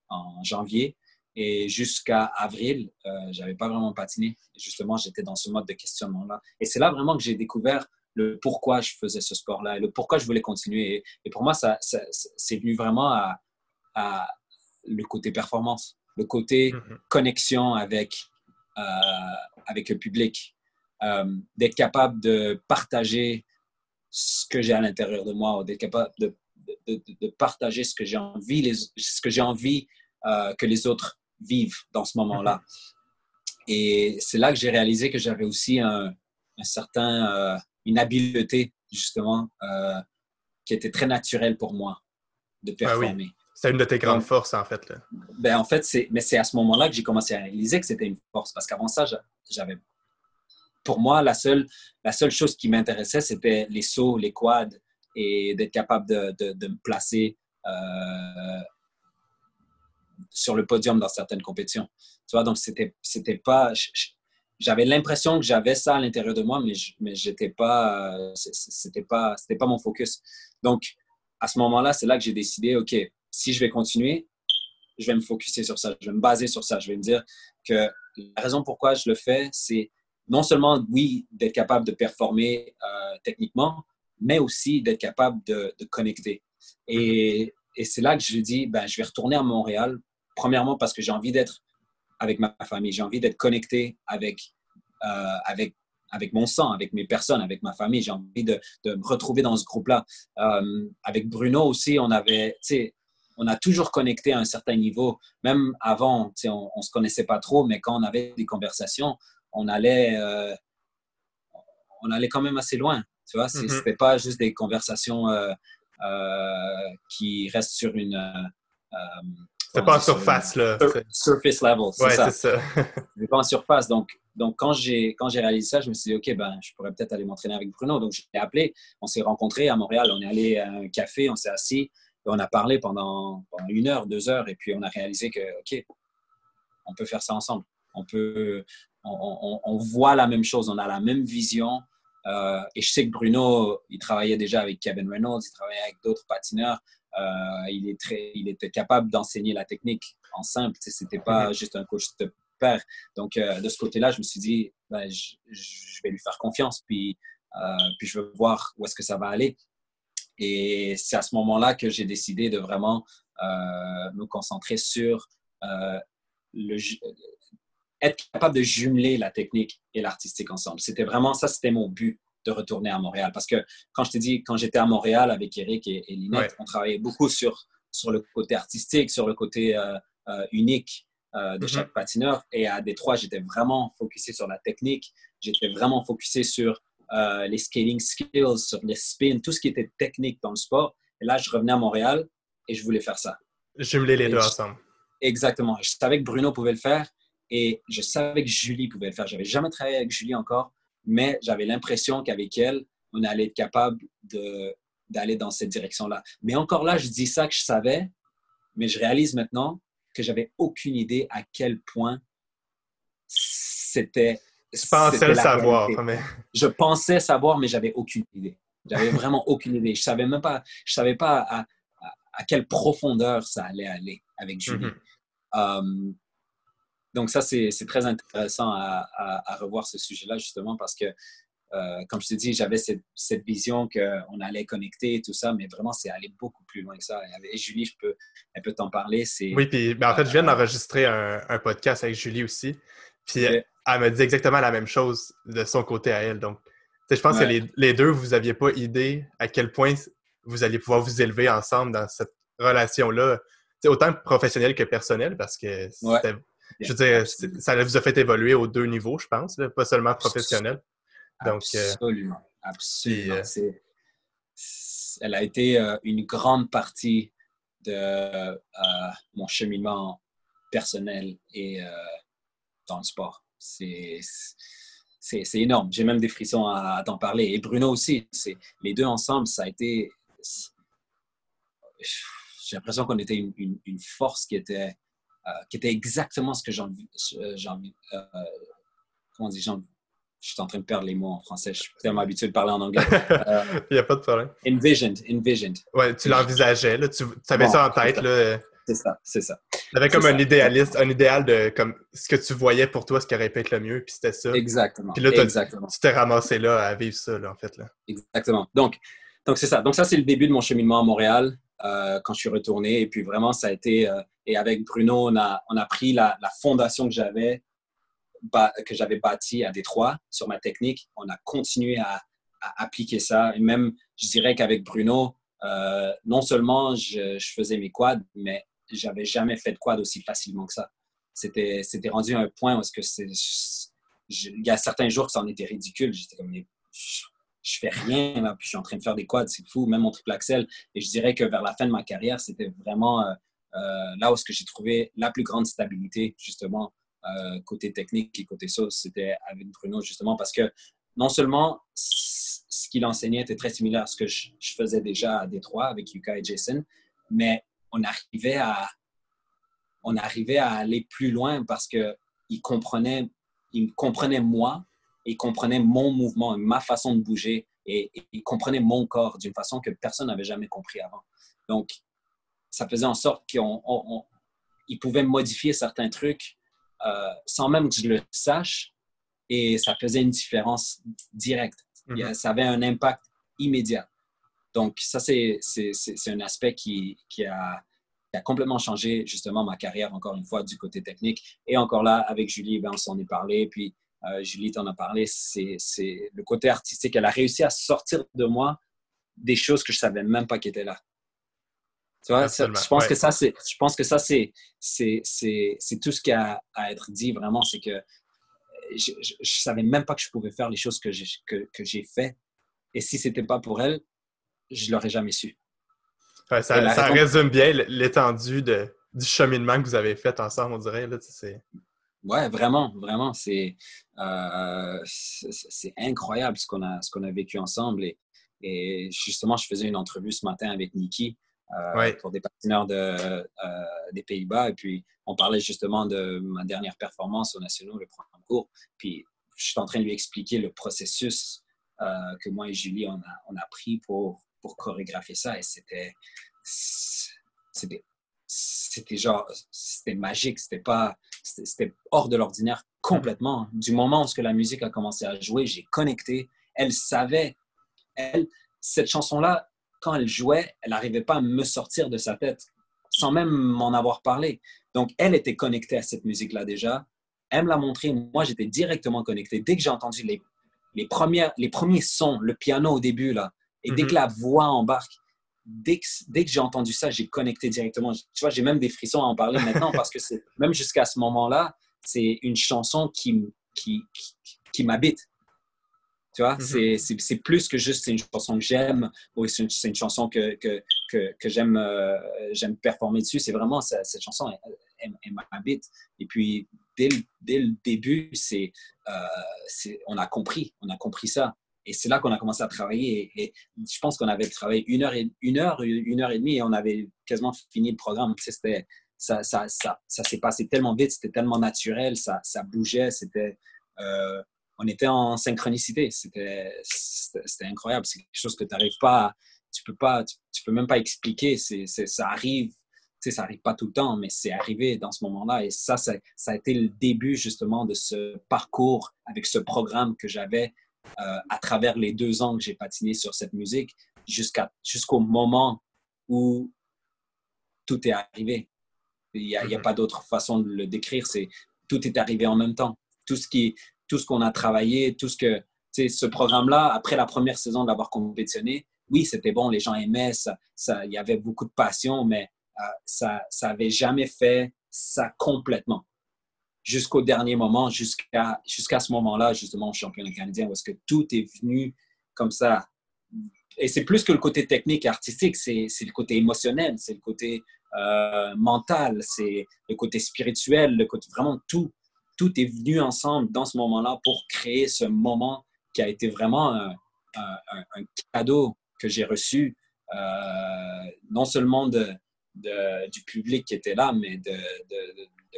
en, janvier. Et jusqu'à avril, euh, j'avais pas vraiment patiné. justement, j'étais dans ce mode de questionnement-là. Et c'est là vraiment que j'ai découvert le pourquoi je faisais ce sport-là et le pourquoi je voulais continuer. Et, pour moi, ça, c'est venu vraiment à, à, le côté performance, le côté mm-hmm. connexion avec euh, avec le public, euh, d'être capable de partager ce que j'ai à l'intérieur de moi, d'être capable de, de, partager ce que j'ai envie, les, ce que j'ai envie euh, que les autres vivent dans ce moment-là. Et c'est là que j'ai réalisé que j'avais aussi un, un certain, une habileté, justement, qui était très naturelle pour moi de ah performer. C'est une de tes grandes forces, en fait. Là. Ben, en fait, c'est, mais c'est à ce moment-là que j'ai commencé à réaliser que c'était une force. Parce qu'avant ça, j'avais. Pour moi, la seule, la seule chose qui m'intéressait, c'était les sauts, les quads et d'être capable de, de, me placer euh, sur le podium dans certaines compétitions. Tu vois, donc c'était, c'était pas. J'avais l'impression que j'avais ça à l'intérieur de moi, mais, mais j'étais pas, c'était pas, c'était pas mon focus. Donc, à ce moment-là, c'est là que j'ai décidé, OK, si je vais continuer, je vais me focuser sur ça, je vais me baser sur ça. Je vais me dire que la raison pourquoi je le fais, c'est non seulement, oui, d'être capable de performer euh, techniquement, mais aussi d'être capable de, connecter. Et, c'est là que je dis, ben, je vais retourner à Montréal, premièrement parce que j'ai envie d'être avec ma famille, j'ai envie d'être connecté avec, euh, avec, avec mon sang, avec mes personnes, avec ma famille, j'ai envie de, de, me retrouver dans ce groupe-là. Euh, avec Bruno aussi, on avait, on a toujours connecté à un certain niveau. Même avant, on ne se connaissait pas trop, mais quand on avait des conversations, on allait, euh, on allait quand même assez loin. Tu vois, mm-hmm. c'était pas juste des conversations euh, euh, qui restent sur une. c'était pas en surface, là. surface level, c'est ça. c'est pas en surface. Donc, donc quand j'ai quand j'ai réalisé ça, je me suis dit, OK, ben, je pourrais peut-être aller m'entraîner avec Bruno. Donc, je l'ai appelé. On s'est rencontrés à Montréal. On est allé à un café, on s'est assis on a parlé pendant, une heure, deux heures, et puis on a réalisé que, OK, on peut faire ça ensemble. On peut, on, voit la même chose, on a la même vision. Euh, et je sais que Bruno, il travaillait déjà avec Kevin Reynolds, il travaillait avec d'autres patineurs. Euh, il, est très, il était capable d'enseigner la technique en simple. C'était pas mhm. juste un coach de père. Donc, euh, de ce côté-là, je me suis dit, ben, je, vais lui faire confiance, puis, puis je veux voir où est-ce que ça va aller. Et c'est à ce moment-là que j'ai décidé de vraiment me concentrer sur le, être capable de jumeler la technique et l'artistique ensemble. C'était vraiment ça, c'était mon but de retourner à Montréal. Parce que quand je t'ai dit, quand j'étais à Montréal avec Eric et, et Linette, on travaillait beaucoup sur, sur le côté artistique, sur le côté euh, unique de mm-hmm. chaque patineur. Et à Détroit, j'étais vraiment focusé sur la technique. J'étais vraiment focusé sur euh, les skating skills, sur les spins, tout ce qui était technique dans le sport. Et là, je revenais à Montréal et je voulais faire ça. Jumeler les deux ensemble. Exactement. Je savais que Bruno pouvait le faire et je savais que Julie pouvait le faire. J'avais jamais travaillé avec Julie encore, mais j'avais l'impression qu'avec elle, on allait être capable d'aller dans cette direction-là. Mais encore là, je dis ça que je savais, mais je réalise maintenant que j'avais aucune idée à quel point c'était je pensais le savoir. Mais... Je pensais savoir, mais j'avais aucune idée. J'avais vraiment aucune idée. Je savais même pas, je savais pas à, à, quelle profondeur ça allait aller avec Julie. Euh, donc ça, c'est très intéressant à, à, revoir ce sujet-là, justement, parce que, euh, comme je te dis, j'avais cette, cette, vision qu'on allait connecter et tout ça, mais vraiment, c'est aller beaucoup plus loin que ça. Et Julie, je peux, elle peut t'en parler. Oui, puis ben, en fait, je viens euh, d'enregistrer un, un, podcast avec Julie aussi. Puis elle m'a dit exactement la même chose de son côté à elle. Donc, je pense que les, deux, vous n'aviez pas idée à quel point vous alliez pouvoir vous élever ensemble dans cette relation-là, autant professionnelle que personnelle, parce que je veux dire, ça vous a fait évoluer aux deux niveaux, je pense, pas seulement professionnel. Donc, euh, absolument, absolument. Euh, elle a été euh, une grande partie de mon cheminement personnel et dans le sport c'est énorme. J'ai même des frissons à, t'en parler. Et Bruno aussi. Les deux ensemble, ça a été. J'ai l'impression qu'on était une, une, force qui était, qui était exactement ce que j'ai envie. Euh, comment on dit je suis en train de perdre les mots en français. Je suis tellement habitué de parler en anglais. Il n'y a pas de problème. Envisioned. envisioned. Ouais, tu l'envisageais. Tu, tu avais ça en tête. C'est ça, c'est ça. Tu avais comme un idéaliste, un idéal de comme ce que tu voyais pour toi, ce qui aurait pu être le mieux, puis c'était ça. Exactement. Puis là, tu t'es ramassé là à vivre ça, là, en fait. Là. Exactement. Donc, donc c'est ça. Donc, ça, c'est le début de mon cheminement à Montréal euh, quand je suis retourné. Et puis, vraiment, ça a été. Euh, et avec Bruno, on a, on a pris la, fondation que j'avais que j'avais bâtie à Détroit sur ma technique. On a continué à, appliquer ça. Et même, je dirais qu'avec Bruno, euh, non seulement je, faisais mes quads, mais j'avais jamais fait de quad aussi facilement que ça. C'était, rendu à un point où il y a certains jours que ça en était ridicule. J'étais comme, je, fais rien, là, puis je suis en train de faire des quads, c'est fou, même mon triple axel. Et je dirais que vers la fin de ma carrière, c'était vraiment euh, euh, là où j'ai trouvé la plus grande stabilité, justement, euh, côté technique et côté sauce, c'était avec Bruno, justement, parce que non seulement ce qu'il enseignait était très similaire à ce que je, faisais déjà à Détroit avec Yuka et Jason, mais on arrivait à, on arrivait à aller plus loin parce qu'il comprenait, il comprenait moi, il comprenait mon mouvement, ma façon de bouger et, il comprenait mon corps d'une façon que personne n'avait jamais compris avant. Donc, ça faisait en sorte qu'il pouvait modifier certains trucs euh, sans même que je le sache et ça faisait une différence directe. Mhm. Ça avait un impact immédiat. Donc, ça, c'est un aspect qui, qui, a, qui, a, complètement changé justement ma carrière, encore une fois, du côté technique. Et encore là, avec Julie, ben, on s'en est parlé. Puis, euh, Julie t'en a parlé, c'est le côté artistique. Elle a réussi à sortir de moi des choses que je savais même pas qui étaient là. Tu vois, je pense que ça, c'est, je pense que ça, c'est, tout ce qui a à être dit vraiment, c'est que je, ne savais même pas que je pouvais faire les choses que j'ai que, que fait. Et si c'était pas pour elle, je l'aurais jamais su. ça, ça résume bien l'étendue du cheminement que vous avez fait ensemble, on dirait. Là, ouais, vraiment, vraiment. C'est euh, incroyable ce qu'on a, qu'on a vécu ensemble. Et, et, justement, je faisais une entrevue ce matin avec Nikki euh, pour des de, euh, des Pays-Bas. Et puis, on parlait justement de ma dernière performance au National, le programme cours. Puis, je suis en train de lui expliquer le processus euh, que moi et Julie, on a, on a pris pour, pour chorégraphier ça. Et c'était. C'était c'était genre c'était magique c'était pas c'était hors de l'ordinaire complètement du moment où la musique a commencé à jouer j'ai connecté elle savait elle cette chanson là quand elle jouait, elle n'arrivait pas à me sortir de sa tête sans même m'en avoir parlé. Donc, elle était connectée à cette musique-là déjà. Elle me l'a montré. Moi, j'étais directement connecté. Dès que j'ai entendu les, les, premières, les premiers sons, le piano au début, là, et dès mhm. que la voix embarque, dès que, dès que j'ai entendu ça, j'ai connecté directement. Tu vois, j'ai même des frissons à en parler maintenant parce que c'est, même jusqu'à ce moment-là, c'est une chanson qui, qui, qui m'habite. Tu vois, mhm. c'est plus que juste une chanson que j'aime ou c'est une, chanson que, que, que, que j'aime euh, j'aime performer dessus. C'est vraiment cette chanson, elle, m'habite. Et puis, dès le, dès le début, c'est euh, on a compris, on a compris ça. Et c'est là qu'on a commencé à travailler. Et, je pense qu'on avait travaillé une heure, une heure, une heure et demie et on avait quasiment fini le programme. C'était, ça, ça, ça, s'est passé tellement vite, c'était tellement naturel, ça, ça bougeait, c'était. Euh, on était en synchronicité. C'était incroyable. C'est quelque chose que tu n'arrives pas, tu peux pas, tu, peux même pas expliquer. C'est ça arrive, ça arrive pas tout le temps, mais c'est arrivé dans ce moment-là. Et ça, ça, a été le début justement de ce parcours avec ce programme que j'avais euh, à travers les deux ans que j'ai patiné sur cette musique jusqu'à jusqu'au moment où tout est arrivé. Il n'y a, a, mm-hmm. pas d'autre façon de le décrire. C'est tout est arrivé en même temps. Tout ce qui, tout ce qu'on a travaillé, tout ce que, ce programme-là, après la première saison de l'avoir compétitionné, oui, c'était bon, les gens aimaient, ça, ça, il y avait beaucoup de passion, mais euh, ça n'avait jamais fait ça complètement. Jusqu'au dernier moment, jusqu'à jusqu'à ce moment-là, justement, championnat canadien, est-ce que tout est venu comme ça. Et c'est plus que le côté technique et artistique, c'est le côté émotionnel, c'est le côté euh, mental, c'est le côté spirituel, le côté vraiment tout tout est venu ensemble dans ce moment-là pour créer ce moment qui a été vraiment un, cadeau que j'ai reçu, euh, non seulement de, du public qui était là, mais de,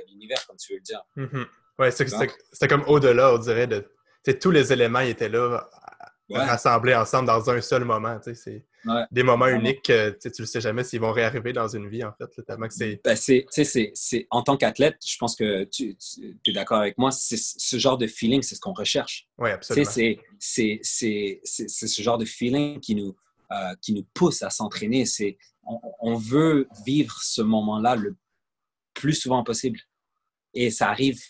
l'univers, comme tu veux le dire. Mm-hmm. Oui, c'était comme au-delà, on dirait. De, tous les éléments étaient là rassemblés ensemble dans un seul moment. C'est des moments uniques que tu ne sais jamais s'ils vont réarriver dans une vie, en fait. tellement que c'est... Ben, c'est, en tant qu'athlète, je pense que tu, es d'accord avec moi, c'est ce genre de feeling, c'est ce qu'on recherche. Oui, absolument. C'est, ce genre de feeling qui nous, euh, qui nous pousse à s'entraîner. C'est, on, on veut vivre ce moment-là le plus souvent possible. Et ça arrive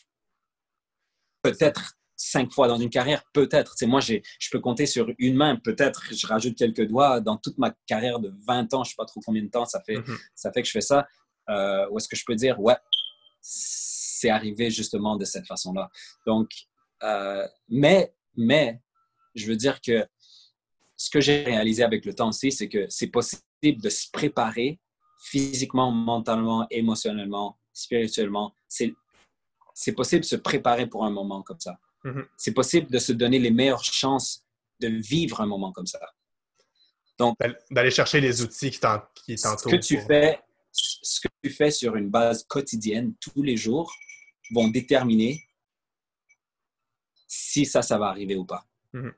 peut-être cinq fois dans une carrière, peut-être. C'est moi, je peux compter sur une main, peut-être. Je rajoute quelques doigts dans toute ma carrière de 20 ans, je ne sais pas trop combien de temps ça fait, mhm. ça fait que je fais ça. Euh, où est-ce que je peux dire, ouais, c'est arrivé justement de cette façon-là. Donc, Euh, mais, mais, je veux dire que ce que j'ai réalisé avec le temps aussi, c'est que c'est possible de se préparer physiquement, mentalement, émotionnellement, spirituellement. C'est possible de se préparer pour un moment comme ça. Mm-hmm. C'est possible de se donner les meilleures chances de vivre un moment comme ça. Donc, d'aller chercher les outils qui t'entourent. Ce que tu fais, ce que tu fais sur une base quotidienne tous les jours vont déterminer si ça, ça va arriver ou pas. Mm-hmm.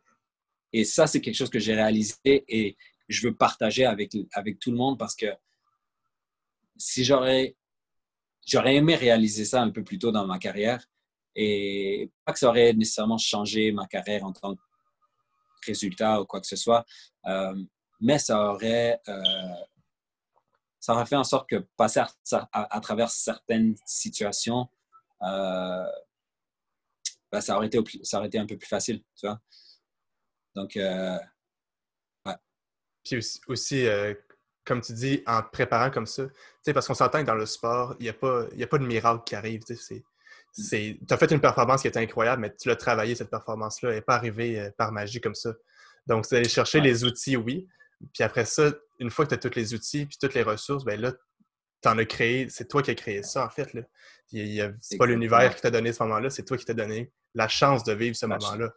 Et ça, c'est quelque chose que j'ai réalisé et je veux partager avec, avec tout le monde parce que si j'aurais j'aurais aimé réaliser ça un peu plus tôt dans ma carrière et pas que ça aurait nécessairement changé ma carrière en tant que résultat ou quoi que ce soit, euh, mais ça aurait, euh, ça aurait fait en sorte que passer à, travers certaines situations, euh, ben, ça, aurait été, un peu plus facile, tu vois. Donc, ouais. Puis aussi, comme tu dis, en préparant comme ça, parce qu'on s'entend que dans le sport, il n'y a, pas, a pas de miracle qui arrive. Tu as fait une performance qui était incroyable, mais tu l'as travaillé, cette performance-là. Elle n'est pas arrivée par magie comme ça. Donc, c'est aller chercher les outils, oui, puis après ça, une fois que tu as tous les outils puis toutes les ressources, ben là, tu en as créé, c'est toi qui as créé ça, en fait. C'est pas l'univers qui t'a donné ce moment-là, c'est toi qui t'as donné la chance de vivre ce moment-là.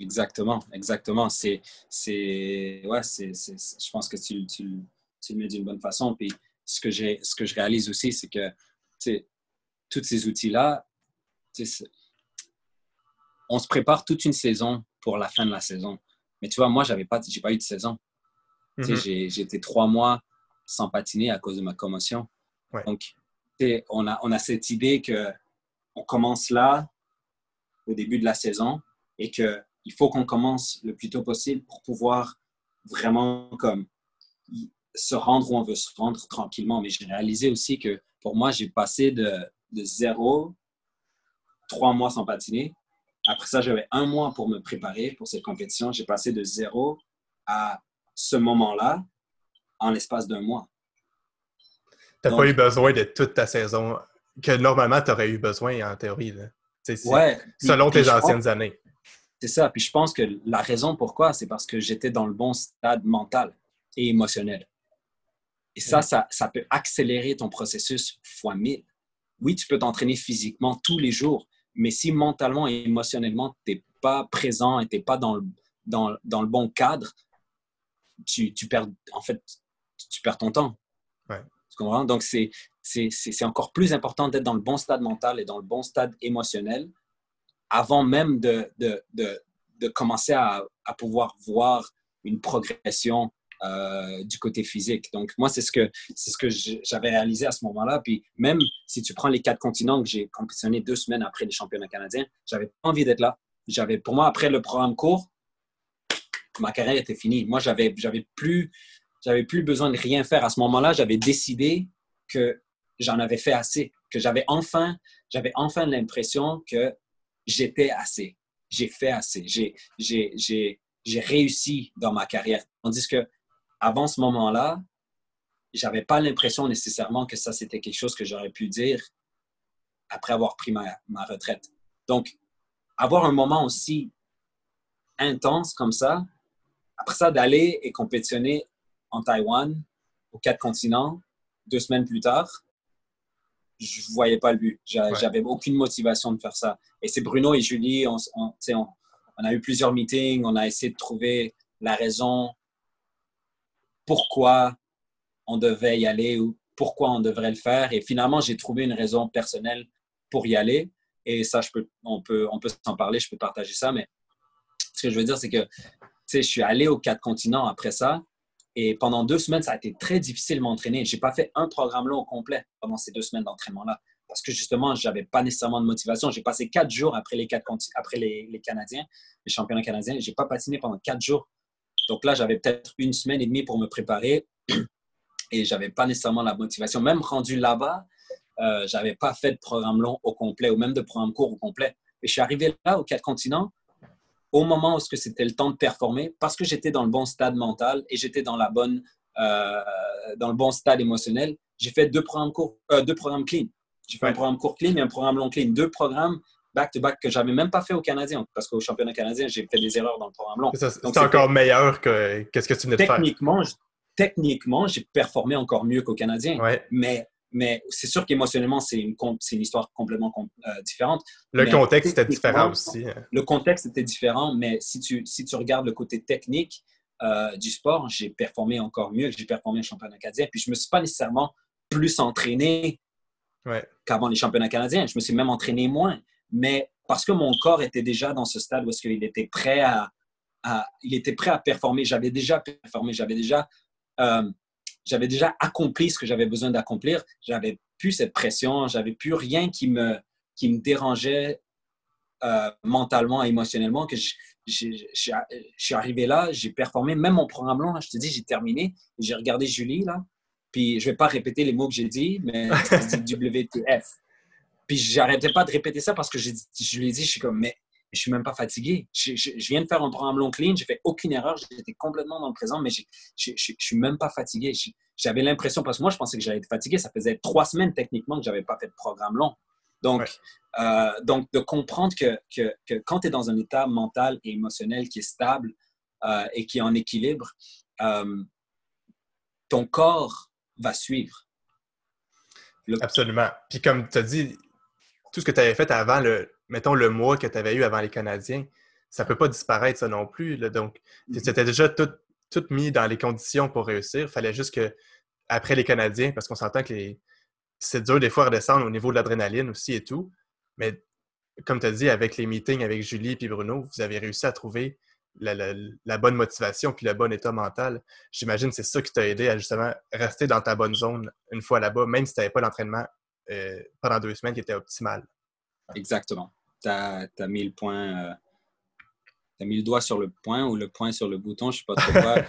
Exactement, exactement. C'est, c'est, ouais, c'est, je pense que tu, tu, tu le mets d'une bonne façon. Puis ce que, j'ai, ce que je réalise aussi, c'est que tous ces outils-là, on se prépare toute une saison pour la fin de la saison. Mais tu vois, moi, je n'ai pas, pas eu de saison. Mm-hmm. J'ai été trois mois sans patiner à cause de ma commotion. Donc, on a, on a cette idée que on commence là, au début de la saison, et qu'il faut qu'on commence le plus tôt possible pour pouvoir vraiment comme se rendre où on veut se rendre tranquillement. Mais j'ai réalisé aussi que pour moi, j'ai passé de, de zéro, trois mois sans patiner. Après ça, j'avais un mois pour me préparer pour cette compétition. J'ai passé de zéro à ce moment-là en l'espace d'un mois. Tu n'as pas eu besoin de toute ta saison que normalement tu aurais eu besoin en théorie. Là. Ouais, selon tes anciennes années. C'est ça. Puis je pense que la raison pourquoi, c'est parce que j'étais dans le bon stade mental et émotionnel. Et ça, ça, ça, peut accélérer ton processus fois mille. Oui, tu peux t'entraîner physiquement tous les jours, mais si mentalement et émotionnellement, tu n'es pas présent et tu n'es pas dans le, dans, dans, le bon cadre, tu, tu, perds, en fait, tu perds ton temps. Ouais. Tu comprends? Donc, c'est encore plus important d'être dans le bon stade mental et dans le bon stade émotionnel avant même de, de, de, de commencer à, à, pouvoir voir une progression euh, du côté physique. Donc, moi, c'est ce que, c'est ce que j'avais réalisé à ce moment-là. Puis, même si tu prends les quatre continents que j'ai compétitionné deux semaines après les championnats canadiens, j'avais pas envie d'être là. J'avais, pour moi, après le programme court, ma carrière était finie. Moi, j'avais, j'avais plus, j'avais plus besoin de rien faire. À ce moment-là, j'avais décidé que j'en avais fait assez, que j'avais enfin, j'avais enfin l'impression que j'étais assez, j'ai fait assez, j'ai, j'ai, j'ai, j'ai réussi dans ma carrière. Tandis que avant ce moment-là, j'avais pas l'impression nécessairement que ça c'était quelque chose que j'aurais pu dire après avoir pris ma, ma retraite. Donc, avoir un moment aussi intense comme ça, après ça, d'aller et compétitionner en Taïwan, aux quatre continents, deux semaines plus tard, je ne voyais pas le but. J'avais aucune motivation de faire ça. Et c'est Bruno et Julie, on, on, on, a eu plusieurs meetings, on a essayé de trouver la raison pourquoi on devait y aller ou pourquoi on devrait le faire. Et finalement, j'ai trouvé une raison personnelle pour y aller. Et ça, je peux, on peut, on peut s'en parler, je peux partager ça. Mais ce que je veux dire, c'est que je suis allé aux quatre continents après ça. Et pendant deux semaines, ça a été très difficile de m'entraîner. Je n'ai pas fait un programme long complet pendant ces deux semaines d'entraînement-là. Parce que justement, je n'avais pas nécessairement de motivation. J'ai passé quatre jours après les, quatre, après les, Canadiens, les championnats canadiens. Je n'ai pas patiné pendant quatre jours. Donc là, j'avais peut-être une semaine et demie pour me préparer. Et je n'avais pas nécessairement la motivation. Même rendu là-bas, euh, je n'avais pas fait de programme long au complet ou même de programme court au complet. Et je suis arrivé là, aux quatre continents, au moment où c'était le temps de performer, parce que j'étais dans le bon stade mental et j'étais dans, la bonne, euh, dans le bon stade émotionnel, j'ai fait deux programmes, courts, euh, deux programmes clean. J'ai fait un programme court clean et un programme long clean. Deux programmes back-to-back que j'avais même pas fait au Canadien. Parce qu'au championnat canadien, j'ai fait des erreurs dans le programme long. C'est encore meilleur que qu'est-ce que tu venais de faire. Techniquement, techniquement, j'ai performé encore mieux qu'au Canadien. Ouais. Mais, mais c'est sûr qu'émotionnellement, c'est une, une histoire complètement euh, différente. Le contexte était différent aussi. Hein. Le contexte était différent, mais si tu, si tu regardes le côté technique euh, du sport, j'ai performé encore mieux. J'ai performé au championnat canadien. Puis je me suis pas nécessairement plus entraîné qu'avant les championnats canadiens. Je me suis même entraîné moins. Mais parce que mon corps était déjà dans ce stade où est-ce qu'il était prêt à, il était prêt à performer. J'avais déjà performé, j'avais déjà, euh, j'avais déjà accompli ce que j'avais besoin d'accomplir. J'avais plus cette pression, j'avais plus rien qui me, qui me dérangeait euh, mentalement, émotionnellement. Que je, suis arrivé là, j'ai performé, même mon programme long, je te dis, j'ai terminé. J'ai regardé Julie là, puis je vais pas répéter les mots que j'ai dit, mais c'est WTF. Puis j'arrêtais pas de répéter ça parce que je lui ai dit, je suis comme, mais je suis même pas fatigué. Je, viens de faire un programme long clean, j'ai fait aucune erreur, j'étais complètement dans le présent, mais je, je, suis même pas fatigué. J'avais l'impression, parce que moi, je pensais que j'allais être fatigué. Ça faisait trois semaines techniquement que j'avais pas fait de programme long. Donc, euh, donc de comprendre que, que, que quand tu es dans un état mental et émotionnel qui est stable euh, et qui est en équilibre, euh, ton corps va suivre. Absolument. Puis comme tu as dit, tout ce que tu avais fait avant, le, mettons le mois que tu avais eu avant les Canadiens, ça ne peut pas disparaître, ça non plus. Donc, tu mm-hmm. étais déjà tout, tout, mis dans les conditions pour réussir. Il fallait juste que, après les Canadiens, parce qu'on s'entend que c'est dur des fois à redescendre au niveau de l'adrénaline aussi et tout. Mais comme tu as dit, avec les meetings avec Julie et Bruno, vous avez réussi à trouver la, bonne motivation puis le bon état mental. J'imagine que c'est ça qui t'a aidé à justement rester dans ta bonne zone une fois là-bas, même si tu n'avais pas l'entraînement euh, pendant deux semaines qui était optimal. Exactement. Tu as, mis le point. Euh, as mis le doigt sur le point ou le point sur le bouton, je ne sais pas trop quoi.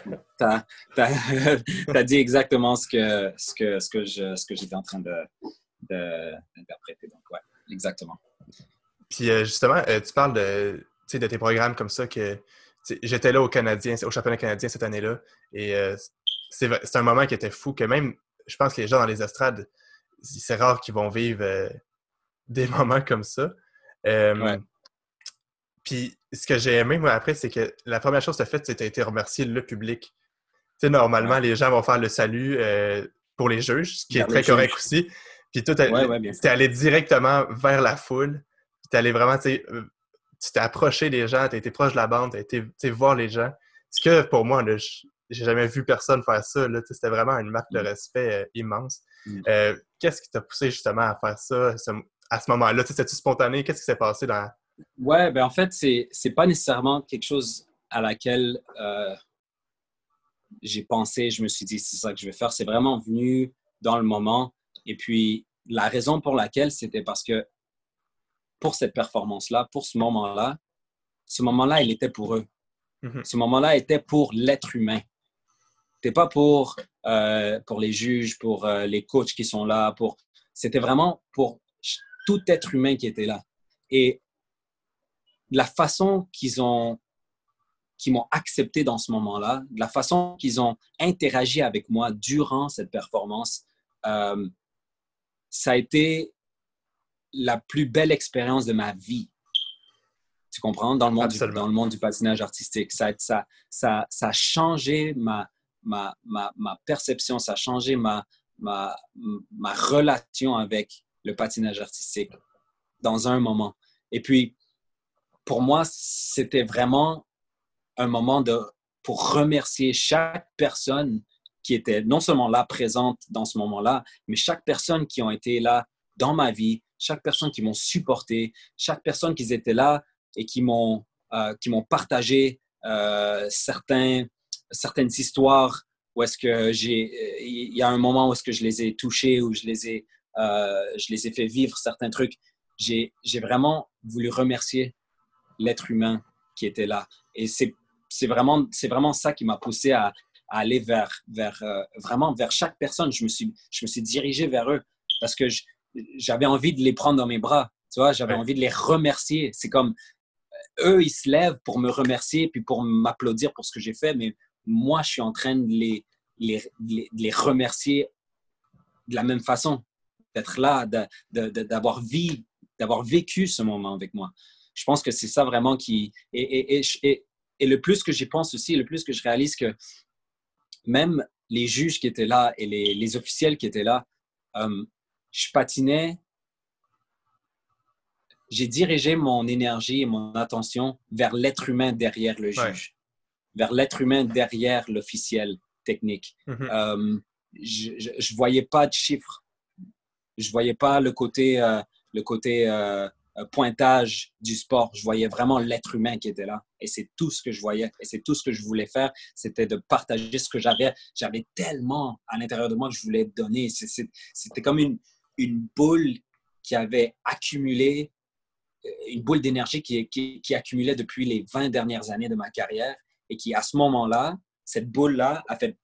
tu as, dit exactement ce que, ce que, ce que, je, ce que j'étais en train d'interpréter. De, Donc, ouais, exactement. Puis, euh, justement, tu parles de, de tes programmes comme ça que j'étais là au Canadien, au championnat canadien cette année-là. Et c'est un moment qui était fou que même, je pense que les gens dans les estrades, c'est rare qu'ils vont vivre euh, des moments comme ça. Puis ce que j'ai aimé, moi, après, c'est que la première chose que tu as faite, c'était été remercier le public. Tu sais, normalement, les gens vont faire le salut euh, pour les juges, ce qui est très correct aussi. Puis toi, tu es allé directement vers la foule. Tu allé vraiment, tu euh, tu t'es approché des gens, tu été proche de la bande, tu as été voir les gens. Ce que pour moi, j'ai jamais vu personne faire ça. C'était vraiment une marque de mm. respect immense. Mm. Euh, qu'est-ce qui t'a poussé justement à faire ça à ce moment-là? C'était-tu spontané? Qu'est-ce qui s'est passé dans. Ouais, ben en fait, c'est pas nécessairement quelque chose à laquelle euh, j'ai pensé, je me suis dit, c'est ça que je vais faire. C'est vraiment venu dans le moment. Et puis, la raison pour laquelle, c'était parce que pour cette performance-là, pour ce moment-là, ce moment-là, il était pour eux. Mm-hmm. Ce moment-là était pour l'être humain. C'était pas pour, euh, pour les juges, pour euh, les coachs qui sont là. Pour... C'était vraiment pour tout être humain qui était là. Et la façon qu'ils ont qui m'ont accepté dans ce moment-là, la façon qu'ils ont interagi avec moi durant cette performance, euh, ça a été la plus belle expérience de ma vie. Tu comprends? Dans le monde, du, dans le monde du patinage artistique. Ça, ça, ça, ça a changé ma, ma, ma, ma, perception, ça a changé ma, ma, ma relation avec le patinage artistique dans un moment. Et puis, pour moi, c'était vraiment un moment de, pour remercier chaque personne qui était non seulement là, présente dans ce moment-là, mais chaque personne qui ont été là dans ma vie, chaque personne qui m'ont supporté, chaque personne qui était là et qui m'ont euh, partagé euh, certains certaines histoires où est-ce que j'ai, il y a un moment où est-ce que je les ai touchés, où je les ai, euh, je les ai fait vivre certains trucs. J'ai, j'ai vraiment voulu remercier l'être humain qui était là. Et c'est, c'est vraiment, c'est vraiment ça qui m'a poussé à, à, aller vers, vers euh, vraiment vers chaque personne. Je me suis, je me suis dirigé vers eux parce que j'avais envie de les prendre dans mes bras. Tu vois, j'avais envie de les remercier. C'est comme eux, ils se lèvent pour me remercier puis pour m'applaudir pour ce que j'ai fait, mais moi, je suis en train de les, les, les, remercier de la même façon, d'être là, d'avoir vécu ce moment avec moi. Je pense que c'est ça vraiment qui... Et, et, et, et le plus que j'y pense aussi, le plus que je réalise que même les juges qui étaient là et les, les officiels qui étaient là, euh, je patinais. J'ai dirigé mon énergie et mon attention vers l'être humain derrière le juge, vers l'être humain derrière l'officiel technique. Mhm. Euh, je ne voyais pas de chiffres. Je voyais pas le côté, euh, le côté euh, pointage du sport. Je voyais vraiment l'être humain qui était là. Et c'est tout ce que je voyais. Et c'est tout ce que je voulais faire. C'était de partager ce que j'avais. J'avais tellement à l'intérieur de moi que je voulais donner. C'était comme une, une boule qui avait accumulé, une boule d'énergie qui, qui, qui accumulait depuis les 20 dernières années de ma carrière et qui, à ce moment-là, cette boule-là a fait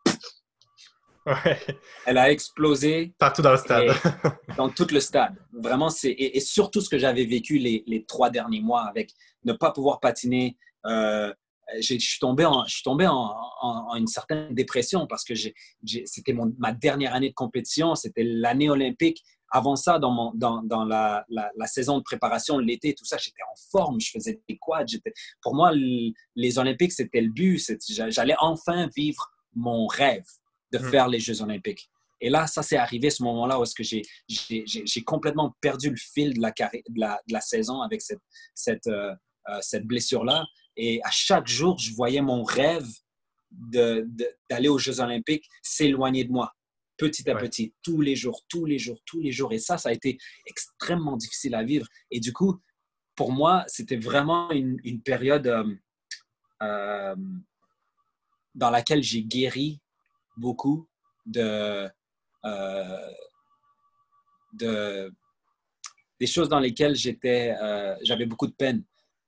Ouais. elle a explosé Partout dans le stade. dans tout le stade. Vraiment, c'est et, et surtout ce que j'avais vécu les, les trois derniers mois avec ne pas pouvoir patiner. Euh, je suis tombé en, je suis tombé en, en- en une certaine dépression parce que c'était ma dernière année de compétition, c'était l'année olympique. Avant ça, dans, mon, dans, dans la, la, la saison de préparation, l'été, tout ça, j'étais en forme, je faisais des quads. Pour moi, les Olympiques, c'était le but. J'allais enfin vivre mon rêve de Mhm. faire les Jeux olympiques. Et là, ça s'est arrivé ce moment-là où est-ce que j'ai complètement perdu le fil de la, carré- de la, de la saison avec cette, cette, euh, euh, cette blessure-là. Et à chaque jour, je voyais mon rêve de- d'aller aux Jeux olympiques s'éloigner de moi, petit à Ouais. petit, tous les jours, tous les jours, tous les jours. Et ça, ça a été extrêmement difficile à vivre. Et du coup, pour moi, c'était vraiment une, une période euh, euh, dans laquelle j'ai guéri beaucoup de, euh, de des choses dans lesquelles j'étais, j'avais beaucoup de peine.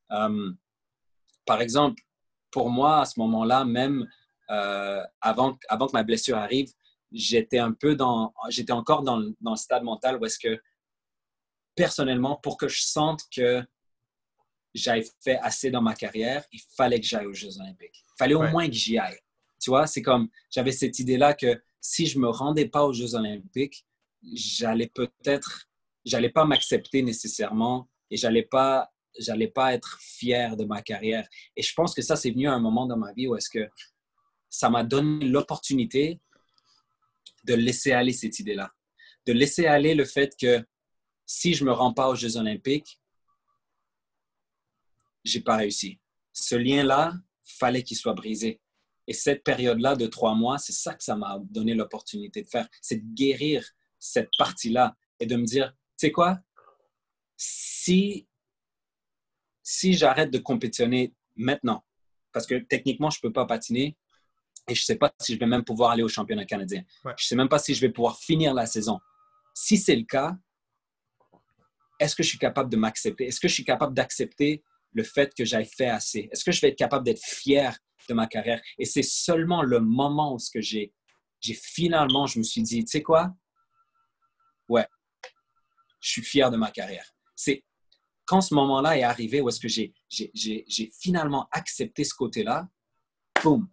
Par exemple, pour moi, à ce moment-là, même avant, avant que ma blessure arrive, j'étais un peu dans, j'étais encore dans, le- dans le stade mental où est-ce que, personnellement, pour que je sente que j'avais fait assez dans ma carrière, il fallait que j'aille aux Jeux Olympiques. Il fallait au Ouais. moins que j'y aille. Tu vois, c'est comme, j'avais cette idée-là que si je me rendais pas aux Jeux Olympiques, j'allais peut-être, j'allais pas m'accepter nécessairement et j'allais pas, j'allais pas être fier de ma carrière. Et je pense que ça, c'est venu à un moment dans ma vie où est-ce que ça m'a donné l'opportunité de laisser aller cette idée-là, de laisser aller le fait que si je me rends pas aux Jeux Olympiques, j'ai pas réussi. Ce lien-là, fallait qu'il soit brisé. Et cette période-là de trois mois, c'est ça que ça m'a donné l'opportunité de faire, c'est de guérir cette partie-là et de me dire, tu sais quoi, si, si j'arrête de compétitionner maintenant, parce que techniquement, je ne peux pas patiner et je ne sais pas si je vais même pouvoir aller au championnat canadien. Ouais. Je ne sais même pas si je vais pouvoir finir la saison. Si c'est le cas, est-ce que je suis capable de m'accepter? Est-ce que je suis capable d'accepter le fait que j'ai fait assez? Est-ce que je vais être capable d'être fier de ma carrière? Et c'est seulement le moment où ce que j'ai, j'ai finalement, je me suis dit, tu sais quoi? Ouais, je suis fier de ma carrière. C'est quand ce moment-là est arrivé où est-ce que j'ai, j'ai, j'ai, j'ai finalement accepté ce côté-là, boum,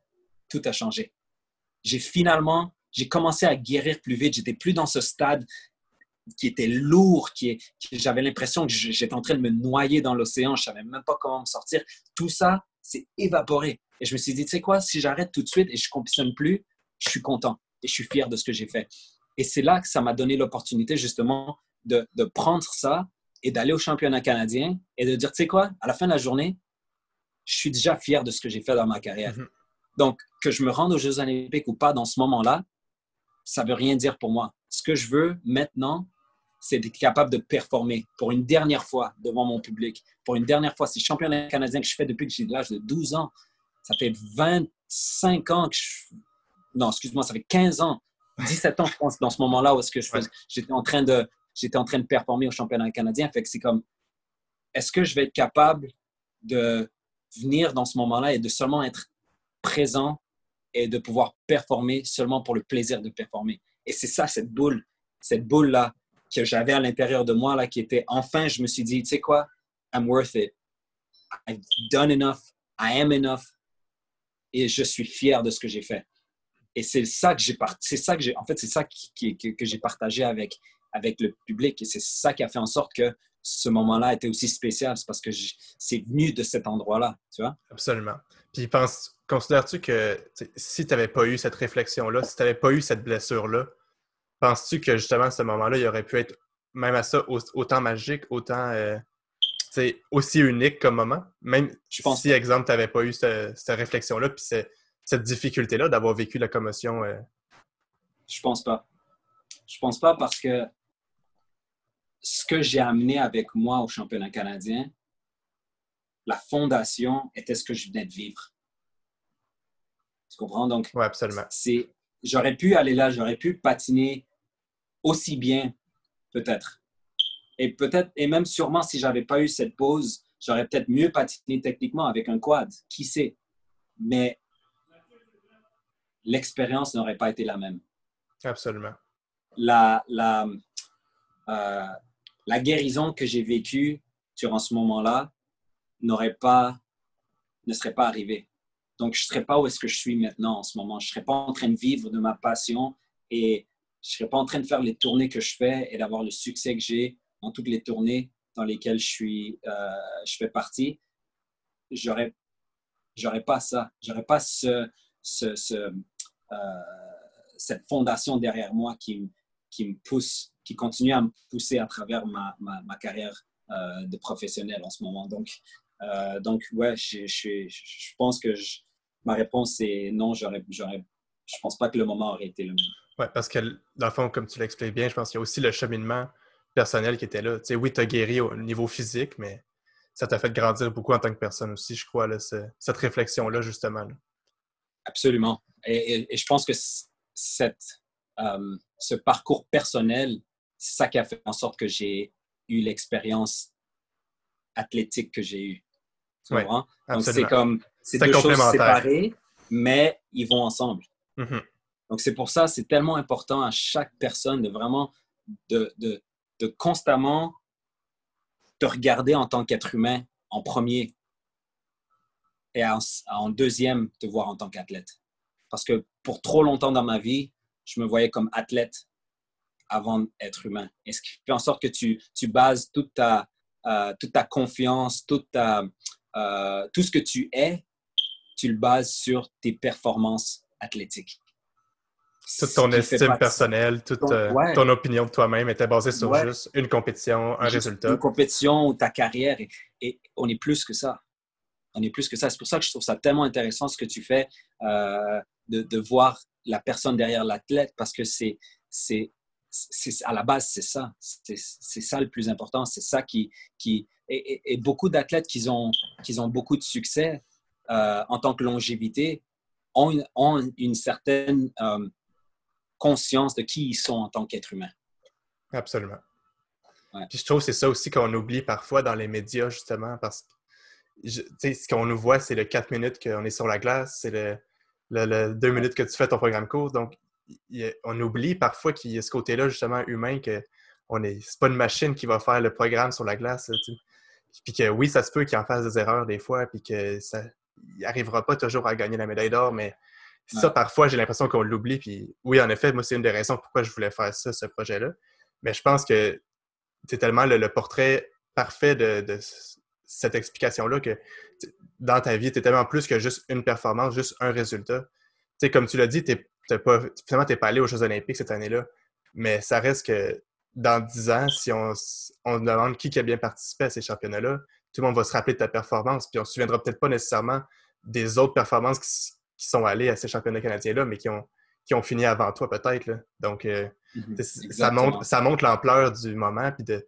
tout a changé. J'ai finalement, j'ai commencé à guérir plus vite. J'étais plus dans ce stade qui était lourd, qui, qui- j'avais l'impression que j'étais en train de me noyer dans l'océan. Je savais même pas comment me sortir. Tout ça s'est évaporé. Et je me suis dit, tu sais quoi, si j'arrête tout de suite et je compétitionne plus, je suis content et je suis fier de ce que j'ai fait. Et c'est là que ça m'a donné l'opportunité justement de, prendre ça et d'aller au championnat canadien et de dire, tu sais quoi, à la fin de la journée, je suis déjà fier de ce que j'ai fait dans ma carrière. Mhm. Donc, que je me rende aux Jeux olympiques ou pas dans ce moment-là, ça veut rien dire pour moi. Ce que je veux maintenant, c'est d'être capable de performer pour une dernière fois devant mon public. Pour une dernière fois, c'est le championnat canadien que je fais depuis que j'ai l'âge de 12 ans. Ça fait 25 ans que je... Non, excuse-moi, ça fait 15 ans, 17 ans, je pense, dans ce moment-là où est-ce que je faisais- j'étais en train de j'étais en train de performer au championnat canadien. Fait que c'est comme, est-ce que je vais être capable de venir dans ce moment-là et de seulement être présent et de pouvoir performer seulement pour le plaisir de performer. Et c'est ça, cette boule, cette boule-là que j'avais à l'intérieur de moi, là, qui était enfin, je me suis dit, tu sais quoi, I'm worth it. I've done enough. I am enough. Et je suis fier de ce que j'ai fait. Et c'est ça que j'ai, c'est ça que j'ai, en fait, c'est ça que, que j'ai partagé avec, avec le public. Et c'est ça qui a fait en sorte que ce moment-là était aussi spécial. C'est parce que c'est venu de cet endroit-là, tu vois? Absolument. Puis pense, considères-tu que si tu n'avais pas eu cette réflexion-là, si tu n'avais pas eu cette blessure-là, penses-tu que justement, ce moment-là, il aurait pu être même à ça autant magique, autant euh, aussi unique comme moment? Même je pense si, exemple, tu n'avais pas eu cette, réflexion-là, puis cette difficulté-là d'avoir vécu la commotion. Euh... Je pense pas. Je pense pas parce que ce que j'ai amené avec moi au championnat canadien, la fondation était ce que je venais de vivre. Tu comprends? Donc, oui, absolument. j'aurais pu aller là, j'aurais pu patiner aussi bien, peut-être. Et peut-être, et même sûrement, si j'avais pas eu cette pause, j'aurais peut-être mieux patiné techniquement avec un quad. Qui sait? Mais l'expérience n'aurait pas été la même. Absolument. La, la, euh, la guérison que j'ai vécue durant ce moment-là n'aurait pas, ne serait pas arrivée. Donc, je ne serais pas où est-ce que je suis maintenant en ce moment. Je ne serais pas en train de vivre de ma passion et je ne serais pas en train de faire les tournées que je fais et d'avoir le succès que j'ai dans toutes les tournées dans lesquelles je, suis, euh, je fais partie. J'aurais, j'aurais pas ça. J'aurais pas ce, ce, euh, cette fondation derrière moi qui, qui me pousse qui continue à me pousser à travers ma, ma, carrière euh, de professionnel en ce moment. Donc, euh, donc ouais, je, je, je pense que ma réponse est non, j'aurais, j'aurais, je pense pas que le moment aurait été le même. Oui, parce que dans le fond, comme tu l'expliques bien, je pense qu'il y a aussi le cheminement personnel qui était là. Tu sais, oui, tu as guéri au niveau physique, mais ça t'a fait grandir beaucoup en tant que personne aussi, je crois, là, cette réflexion-là, justement. Absolument. Et, et, je pense que cette, euh, ce parcours personnel c'est ça qui a fait en sorte que j'ai eu l'expérience athlétique que j'ai eue. Donc, c'est comme, c'est deux choses séparées, mais ils vont ensemble. Mm-hmm. Donc, c'est pour ça, c'est tellement important à chaque personne de vraiment, de, de, de constamment te regarder en tant qu'être humain en premier et en, en, deuxième, te voir en tant qu'athlète. Parce que pour trop longtemps dans ma vie, je me voyais comme athlète avant d'être humain. Et ce qui fait en sorte que tu, tu bases toute ta, euh, toute ta confiance, toute ta, euh, tout ce que tu es, tu le bases sur tes performances athlétiques. Toute ton estime personnelle, toute ton, euh, ton, opinion de toi-même était basée sur juste une compétition, un résultat. Une compétition ou ta carrière. Et, on est plus que ça. On est plus que ça. C'est pour ça que je trouve ça tellement intéressant ce que tu fais, de, de, voir la personne derrière l'athlète, parce que c'est à la base, c'est ça. C'est ça le plus important. C'est ça qui. qui et, beaucoup d'athlètes qui ont, qui ont beaucoup de succès euh, en tant que longévité ont une, ont une certaine euh, conscience de qui ils sont en tant qu'être humain. Absolument. Puis je trouve que c'est ça aussi qu'on oublie parfois dans les médias, justement, parce que ce qu'on nous voit, c'est le 4 minutes qu'on est sur la glace, c'est le, le, 2 minutes que tu fais ton programme court. Donc, on oublie parfois qu'il y a ce côté-là, justement, humain, que on est, c'est pas une machine qui va faire le programme sur la glace. Puis que oui, ça se peut qu'il en fasse des erreurs des fois, puis que ça n'arrivera pas toujours à gagner la médaille d'or, mais ça, parfois, j'ai l'impression qu'on l'oublie. Puis oui, en effet, moi, c'est une des raisons pourquoi je voulais faire ça, ce projet-là. Mais je pense que c'est tellement le, portrait parfait de, cette explication-là que dans ta vie, tu es tellement plus que juste une performance, juste un résultat. Tu sais, comme tu l'as dit, tu pas, finalement, tu n'es pas allé aux Jeux Olympiques cette année-là. Mais ça reste que dans 10 ans, si on, on demande qui, a bien participé à ces championnats-là, tout le monde va se rappeler de ta performance. Puis on ne se souviendra peut-être pas nécessairement des autres performances qui, sont allées à ces championnats canadiens-là, mais qui ont, qui ont fini avant toi peut-être. Donc, euh, mhm. ça montre, ça montre l'ampleur du moment. Puis de,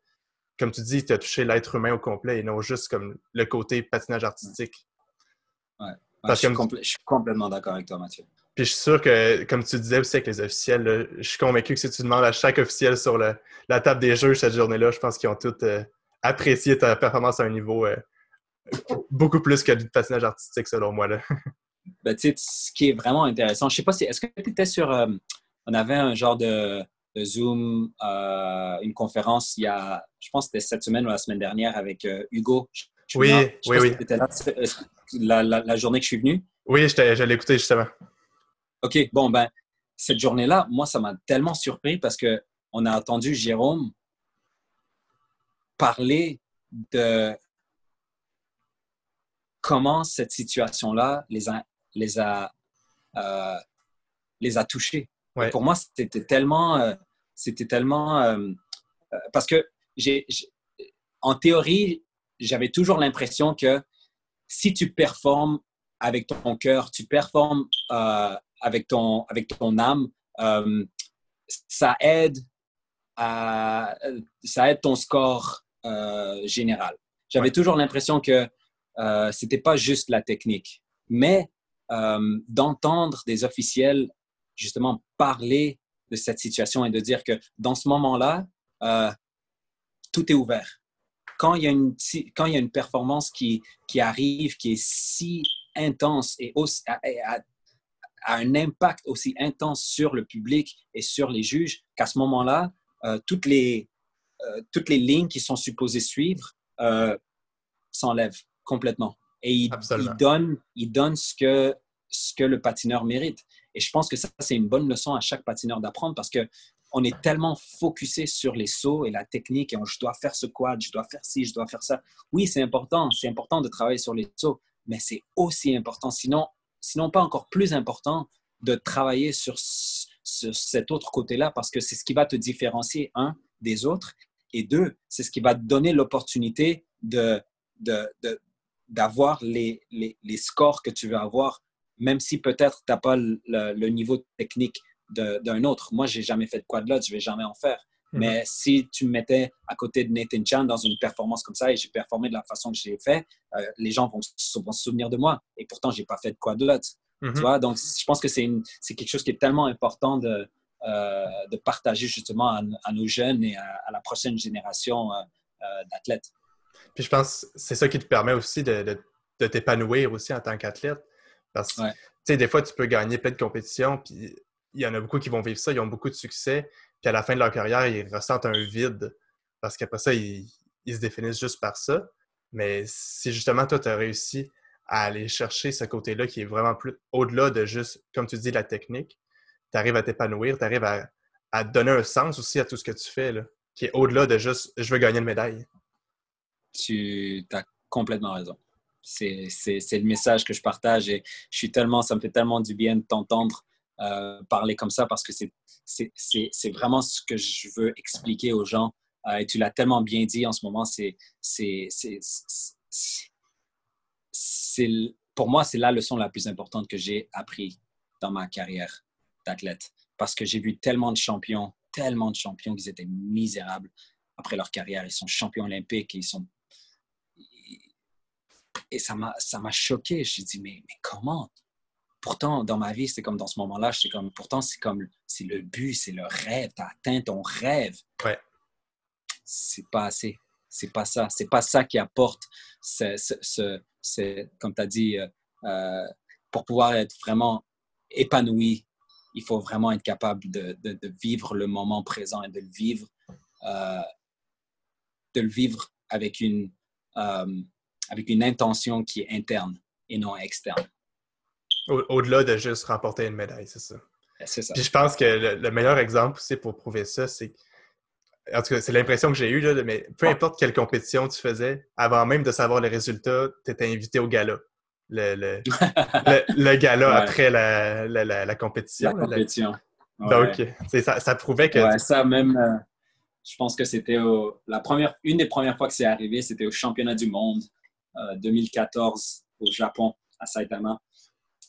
comme tu dis, tu as touché l'être humain au complet et non juste comme le côté patinage artistique. Ouais. je, suis complètement d'accord avec toi, Mathieu. Puis je suis sûr que, comme tu disais aussi avec les officiels, je suis convaincu que si tu demandes à chaque officiel sur la table des jeux cette journée-là, je pense qu'ils ont tous euh, apprécié ta performance à un niveau euh, beaucoup plus que du patinage artistique, selon moi. Là. Ben, ce qui est vraiment intéressant, je sais pas si, est-ce que tu étais sur, euh, on avait un genre de, Zoom, une conférence il y a, je pense que c'était cette semaine ou la semaine dernière avec Hugo. oui, oui, oui. là la, la, journée que je suis venu. Oui, je l'ai écouté justement. OK, bon, ben, cette journée-là, moi, ça m'a tellement surpris parce qu'on a entendu Jérôme parler de comment cette situation-là les a, les a, euh, les a touchés. Pour moi, c'était tellement, euh, c'était tellement, euh, parce que j'ai, en théorie, j'avais toujours l'impression que si tu performes avec ton cœur, tu performes avec ton, avec ton âme, ça aide à, ça aide ton score général. J'avais toujours l'impression que euh, c'était pas juste la technique, mais euh, d'entendre des officiels justement parler de cette situation et de dire que dans ce moment-là, euh, tout est ouvert. Quand il y a une, quand il y a une performance qui, qui arrive, qui est si intense et a, un impact aussi intense sur le public et sur les juges, qu'à ce moment-là, toutes, les, toutes les lignes qui sont supposées suivre s'enlèvent complètement. Et il, donne, il donne ce, que, ce que le patineur mérite. Et je pense que ça, c'est une bonne leçon à chaque patineur d'apprendre parce que on est tellement focusé sur les sauts et la technique et je dois faire ce quad, je dois faire ci, je dois faire ça. Oui, c'est important, c'est important de travailler sur les sauts, mais c'est aussi important, sinon, sinon pas encore plus important, de travailler sur, sur cet autre côté-là parce que c'est ce qui va te différencier, un, des autres, et deux, c'est ce qui va te donner l'opportunité de, de, d'avoir les, les, les, scores que tu veux avoir, même si peut-être tu n'as pas le, niveau technique d'un autre. Moi, j'ai jamais fait de quadlot, je vais jamais en faire. Mhm. Mais si tu me mettais à côté de Nathan Chan dans une performance comme ça et j'ai performé de la façon que j'ai fait, euh, les gens vont, se souvenir de moi. Et pourtant, j'ai pas fait de quadlot. Tu mhm. vois? Donc, je pense que c'est quelque chose qui est tellement important de, euh, de partager justement à, nos jeunes et à, la prochaine génération euh, d'athlètes. Puis je pense que c'est ça qui te permet aussi de, t'épanouir aussi en tant qu'athlète. Parce que, tu sais, des fois, tu peux gagner plein de compétitions, puis il y en a beaucoup qui vont vivre ça, ils ont beaucoup de succès, puis à la fin de leur carrière, ils ressentent un vide. Parce qu'après ça, ils, se définissent juste par ça. Mais si justement, toi, tu as réussi à aller chercher ce côté-là qui est vraiment plus au-delà de juste, comme tu dis, la technique, tu arrives à t'épanouir, tu arrives à, à, donner un sens aussi à tout ce que tu fais, là, qui est au-delà de juste je veux gagner une médaille tu as complètement raison. C'est le message que je partage et je suis tellement, ça me fait tellement du bien de t'entendre euh, parler comme ça parce que c'est vraiment ce que je veux expliquer aux gens. Euh, et tu l'as tellement bien dit en ce moment, c'est pour moi, c'est la leçon la plus importante que j'ai appris dans ma carrière d'athlète parce que j'ai vu tellement de champions, tellement de champions qui étaient misérables après leur carrière. Ils sont champions olympiques et ils sont et ça m'a choqué. J'ai dit, mais, mais comment? Pourtant, dans ma vie, c'est comme dans ce moment-là, c'est comme, pourtant, c'est comme, c'est le but, c'est le rêve. Tu as atteint ton rêve. Ouais. C'est pas assez. C'est pas ça. C'est pas ça qui apporte, ce, ce, comme tu as dit, euh, euh, pour pouvoir être vraiment épanoui, il faut vraiment être capable de, de, vivre le moment présent et de le vivre, euh, de le vivre avec une, avec une intention qui est interne et non externe. Au-delà de juste remporter une médaille, c'est ça. C'est ça. Puis je pense que le, meilleur exemple aussi pour prouver ça, c'est. En tout cas, c'est l'impression que j'ai eue, là, mais peu importe quelle compétition tu faisais, avant même de savoir les résultats, tu étais invité au gala. Le, le, le, gala après la, la, compétition. La compétition. Donc, ça, ça, prouvait que. Ouais, ça même. Euh, je pense que c'était la première, une des premières fois que c'est arrivé, c'était au championnat du monde 2014 euh, au Japon, à Saitama.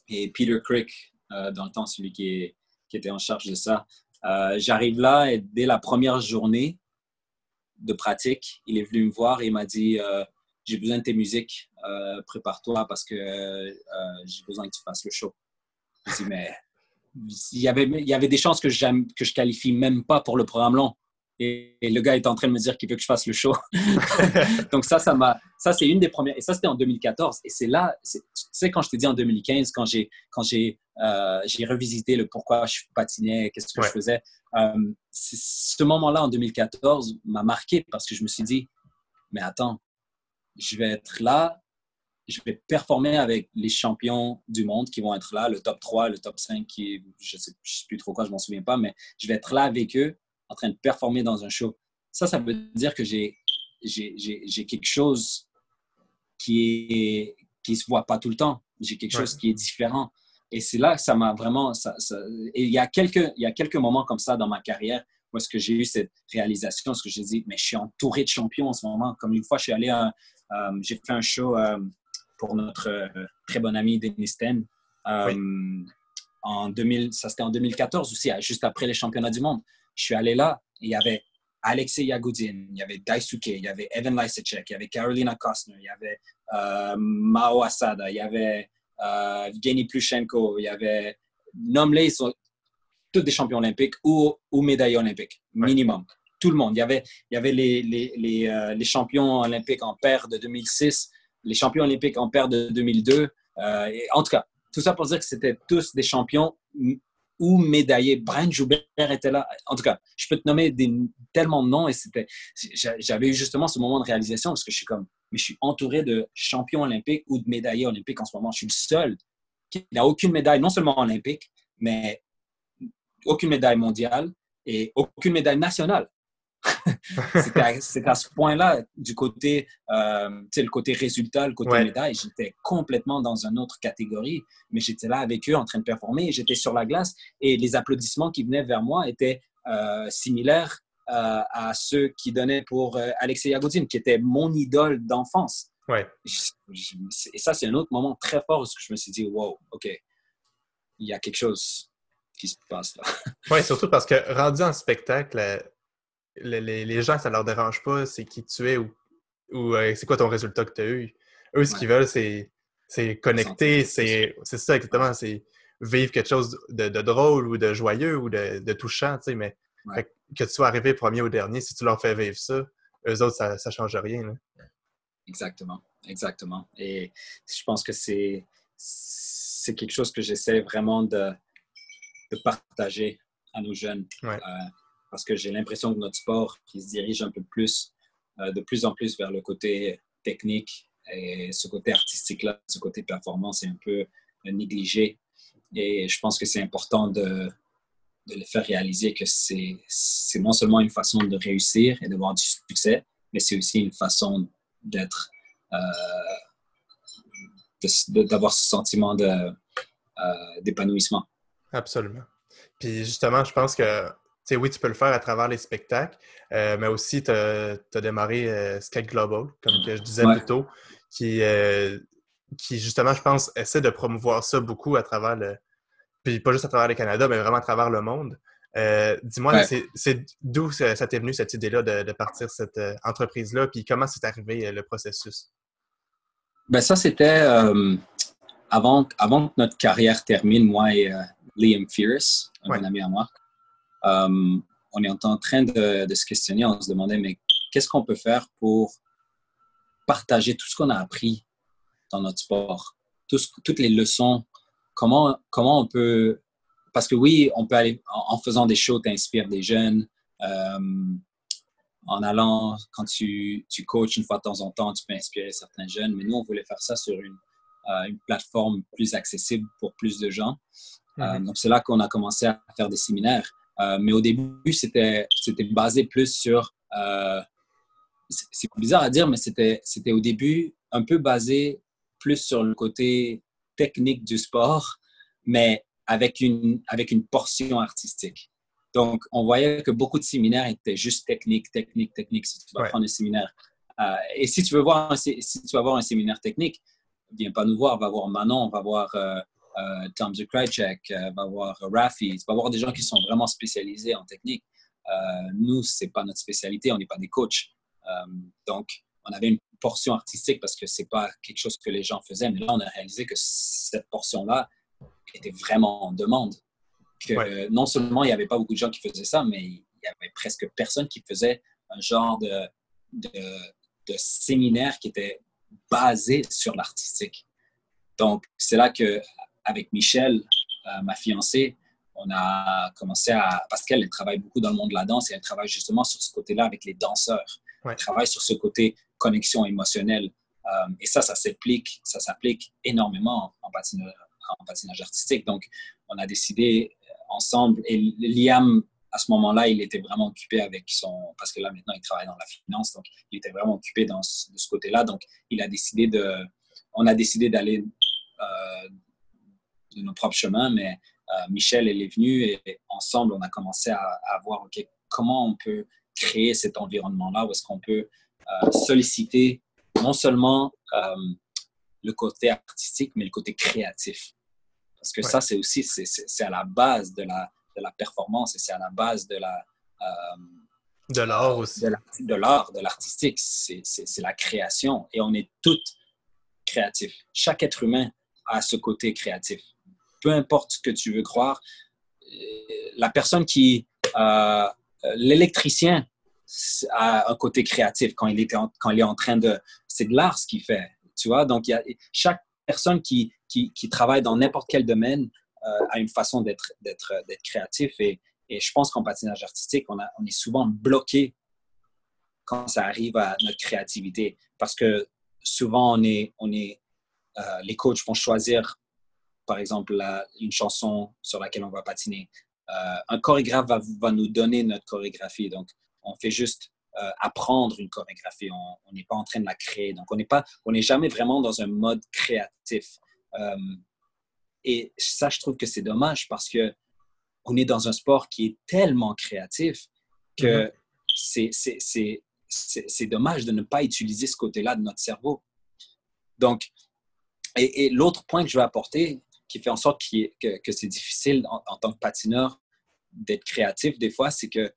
Et Peter Crick, euh, dans le temps, celui qui, était en charge de ça. Euh, j'arrive là et dès la première journée de pratique, il est venu me voir et m'a dit J'ai besoin de tes musiques, prépare-toi parce que j'ai besoin que tu fasses le show. Je dit Mais il y, avait, il y avait des chances que, que je qualifie même pas pour le programme long. Et, le gars est en train de me dire qu'il veut que je fasse le show. Donc ça, ça m'a, ça c'est une des premières. Et ça c'était en 2014. Et c'est là, tu sais quand je t'ai dit en 2015, quand j'ai, quand j'ai, euh, j'ai revisité le pourquoi je patinais, qu'est-ce que je faisais. Euh, ce moment-là en 2014 m'a marqué parce que je me suis dit, mais attends, je vais être là, je vais performer avec les champions du monde qui vont être là, le top 3, le top 5, qui, je ne sais, sais, plus trop quoi, je m'en souviens pas, mais je vais être là avec eux en train de performer dans un show. Ça, ça veut dire que j'ai quelque chose qui ne qui se voit pas tout le temps. J'ai quelque chose qui est différent. Et c'est là que ça m'a vraiment. Ça, et il y, a quelques, il y a quelques moments comme ça dans ma carrière où est-ce que j'ai eu cette réalisation, ce que j'ai dit, mais je suis entouré de champions en ce moment. Comme une fois, je suis allé, euh, j'ai fait un show euh, pour notre euh, très bon ami Denis Ten. En 2000, ça c'était en 2014 aussi, juste après les championnats du monde. Je suis allé là, il y avait Alexei Yagoudin, il y avait Daisuke, il y avait Evan Lysacek, il y avait Carolina Kostner, il y avait Mao Asada, il y avait euh, Evgeny Plushenko, il y avait nommé ils sont tous des champions olympiques ou, ou médaillés olympiques, minimum. Tout le monde. Il y avait, il y avait les, les, les, euh, les, champions olympiques en paire de 2006, les champions olympiques en paire de 2002. Euh, et en tout cas, tout ça pour dire que c'était tous des champions ou médaillés. Brian Joubert était là. En tout cas, je peux te nommer tellement de noms et c'était, j'avais eu justement ce moment de réalisation parce que je suis comme, mais je suis entouré de champions olympiques ou de médaillés olympiques en ce moment. Je suis le seul qui n'a aucune médaille, non seulement olympique, mais aucune médaille mondiale et aucune médaille nationale. c'est à, ce point-là, du côté, euh, le côté résultat, le côté médaille, j'étais complètement dans une autre catégorie, mais j'étais là avec eux en train de performer, j'étais sur la glace et les applaudissements qui venaient vers moi étaient euh, similaires euh, à ceux qui donnaient pour euh, Alexei Yagoudin, qui était mon idole d'enfance. Ouais. Et ça, c'est un autre moment très fort où je me suis dit, wow, OK, il y a quelque chose qui se passe là. Oui, surtout parce que rendu en spectacle, euh, les, les, gens, ça leur dérange pas, c'est qui tu es ou, ou c'est quoi ton résultat que tu as eu. Eux, ce qu'ils veulent, c'est, c'est connecter, c'est, c'est ça exactement, c'est vivre quelque chose de, de, drôle ou de joyeux ou de, de touchant, tu sais, mais que tu sois arrivé premier ou dernier, si tu leur fais vivre ça, eux autres, ça ne change rien. Exactement, exactement. Et je pense que c'est, c'est quelque chose que j'essaie vraiment de, de, partager à nos jeunes. Euh, parce que j'ai l'impression que notre sport qui se dirige un peu plus, euh, de plus en plus vers le côté technique et ce côté artistique-là, ce côté performance est un peu négligé. Et je pense que c'est important de, de les faire réaliser que c'est non seulement une façon de réussir et d'avoir du succès, mais c'est aussi une façon d'être, euh, d'avoir ce sentiment euh, d'épanouissement. Absolument. Puis justement, je pense que, sais, oui, tu peux le faire à travers les spectacles, euh, mais aussi, tu as, démarré Skate Global, comme que je disais plus tôt, qui, qui, justement, je pense, essaie de promouvoir ça beaucoup à travers le, puis pas juste à travers le Canada, mais vraiment à travers le monde. Euh, dis-moi, c'est d'où ça t'est venu cette idée-là de, partir cette euh, entreprise-là, puis comment c'est arrivé euh, le processus? Ben ça, c'était avant, avant que notre carrière termine, moi et Liam Fierce, un ami à moi. On est en train de, de, se questionner, on se demandait, mais qu'est-ce qu'on peut faire pour partager tout ce qu'on a appris dans notre sport, toutes les leçons comment, comment on peut. Parce que oui, on peut aller en, faisant des shows, t'inspires des jeunes. Euh, en allant, quand tu, tu coaches une fois de temps en temps, tu peux inspirer certains jeunes. Mais nous, on voulait faire ça sur une, euh, une plateforme plus accessible pour plus de gens. Euh, donc, c'est là qu'on a commencé à faire des séminaires. Mais au début, c'était basé plus sur. c'est bizarre à dire, mais c'était au début un peu basé plus sur le côté technique du sport, mais avec une, avec une portion artistique. Donc, on voyait que beaucoup de séminaires étaient juste techniques, techniques, techniques. Si tu vas prendre un séminaire. Euh, et si tu veux voir un, si tu vas voir un séminaire technique, viens pas nous voir, va voir Manon, va voir euh, euh, Tom Zukrajcek, va voir Rafi, va voir des gens qui sont vraiment spécialisés en technique. nous, c'est pas notre spécialité, on n'est pas des coachs. donc, on avait une portion artistique parce que c'est pas quelque chose que les gens faisaient, mais là, on a réalisé que cette portion-là était vraiment en demande. Que non seulement il n'y avait pas beaucoup de gens qui faisaient ça, mais il y avait presque personne qui faisait un genre de, de, séminaire qui était basé sur l'artistique. Donc, c'est là que avec Michel, euh, ma fiancée, on a commencé à... Parce qu'elle travaille beaucoup dans le monde de la danse et elle travaille justement sur ce côté-là avec les danseurs. Elle travaille sur ce côté connexion émotionnelle. Euh, et ça, ça s'applique, ça s'applique énormément en patinage, en patinage artistique. Donc, on a décidé euh, ensemble, et Liam à ce moment-là, il était vraiment occupé avec son. Parce que là, maintenant, il travaille dans la finance. Donc, il était vraiment occupé dans ce, de ce côté-là. Donc, il a décidé de. On a décidé d'aller euh, de nos propres chemins, mais euh, Michel, elle est venue et ensemble, on a commencé à, à voir OK, comment on peut créer cet environnement-là où est-ce qu'on peut euh, solliciter non seulement le côté artistique, mais le côté créatif. Parce que ça, c'est aussi, c'est à la base de la, de la performance et c'est à la base de la... Euh, de l'art aussi. De l'art, de l'artistique. C'est la création. Et on est tous créatifs. Chaque être humain a ce côté créatif. Peu importe ce que tu veux croire, euh, la personne qui... Euh, l'électricien a un côté créatif quand il, est en, quand il est en train de... C'est de l'art ce qu'il fait, tu vois? Donc, a, chaque personne qui, qui, travaille dans n'importe quel domaine euh, à une façon d'être créatif. Et, et, je pense qu'en patinage artistique, on, a, on est souvent bloqué quand ça arrive à notre créativité. Parce que souvent, on est, on est, les coachs vont choisir, par exemple, une chanson sur laquelle on va patiner. Euh, un chorégraphe va, va, nous donner notre chorégraphie. Donc, on fait juste apprendre une chorégraphie. On n'est pas en train de la créer. Donc, on n'est pas, on n'est jamais vraiment dans un mode créatif. Et ça, je trouve que c'est dommage parce que on est dans un sport qui est tellement créatif que mm-hmm. c'est dommage de ne pas utiliser ce côté-là de notre cerveau. Donc, et, l'autre point que je veux apporter, qui fait en sorte que, que c'est difficile en, tant que patineur d'être créatif des fois, c'est que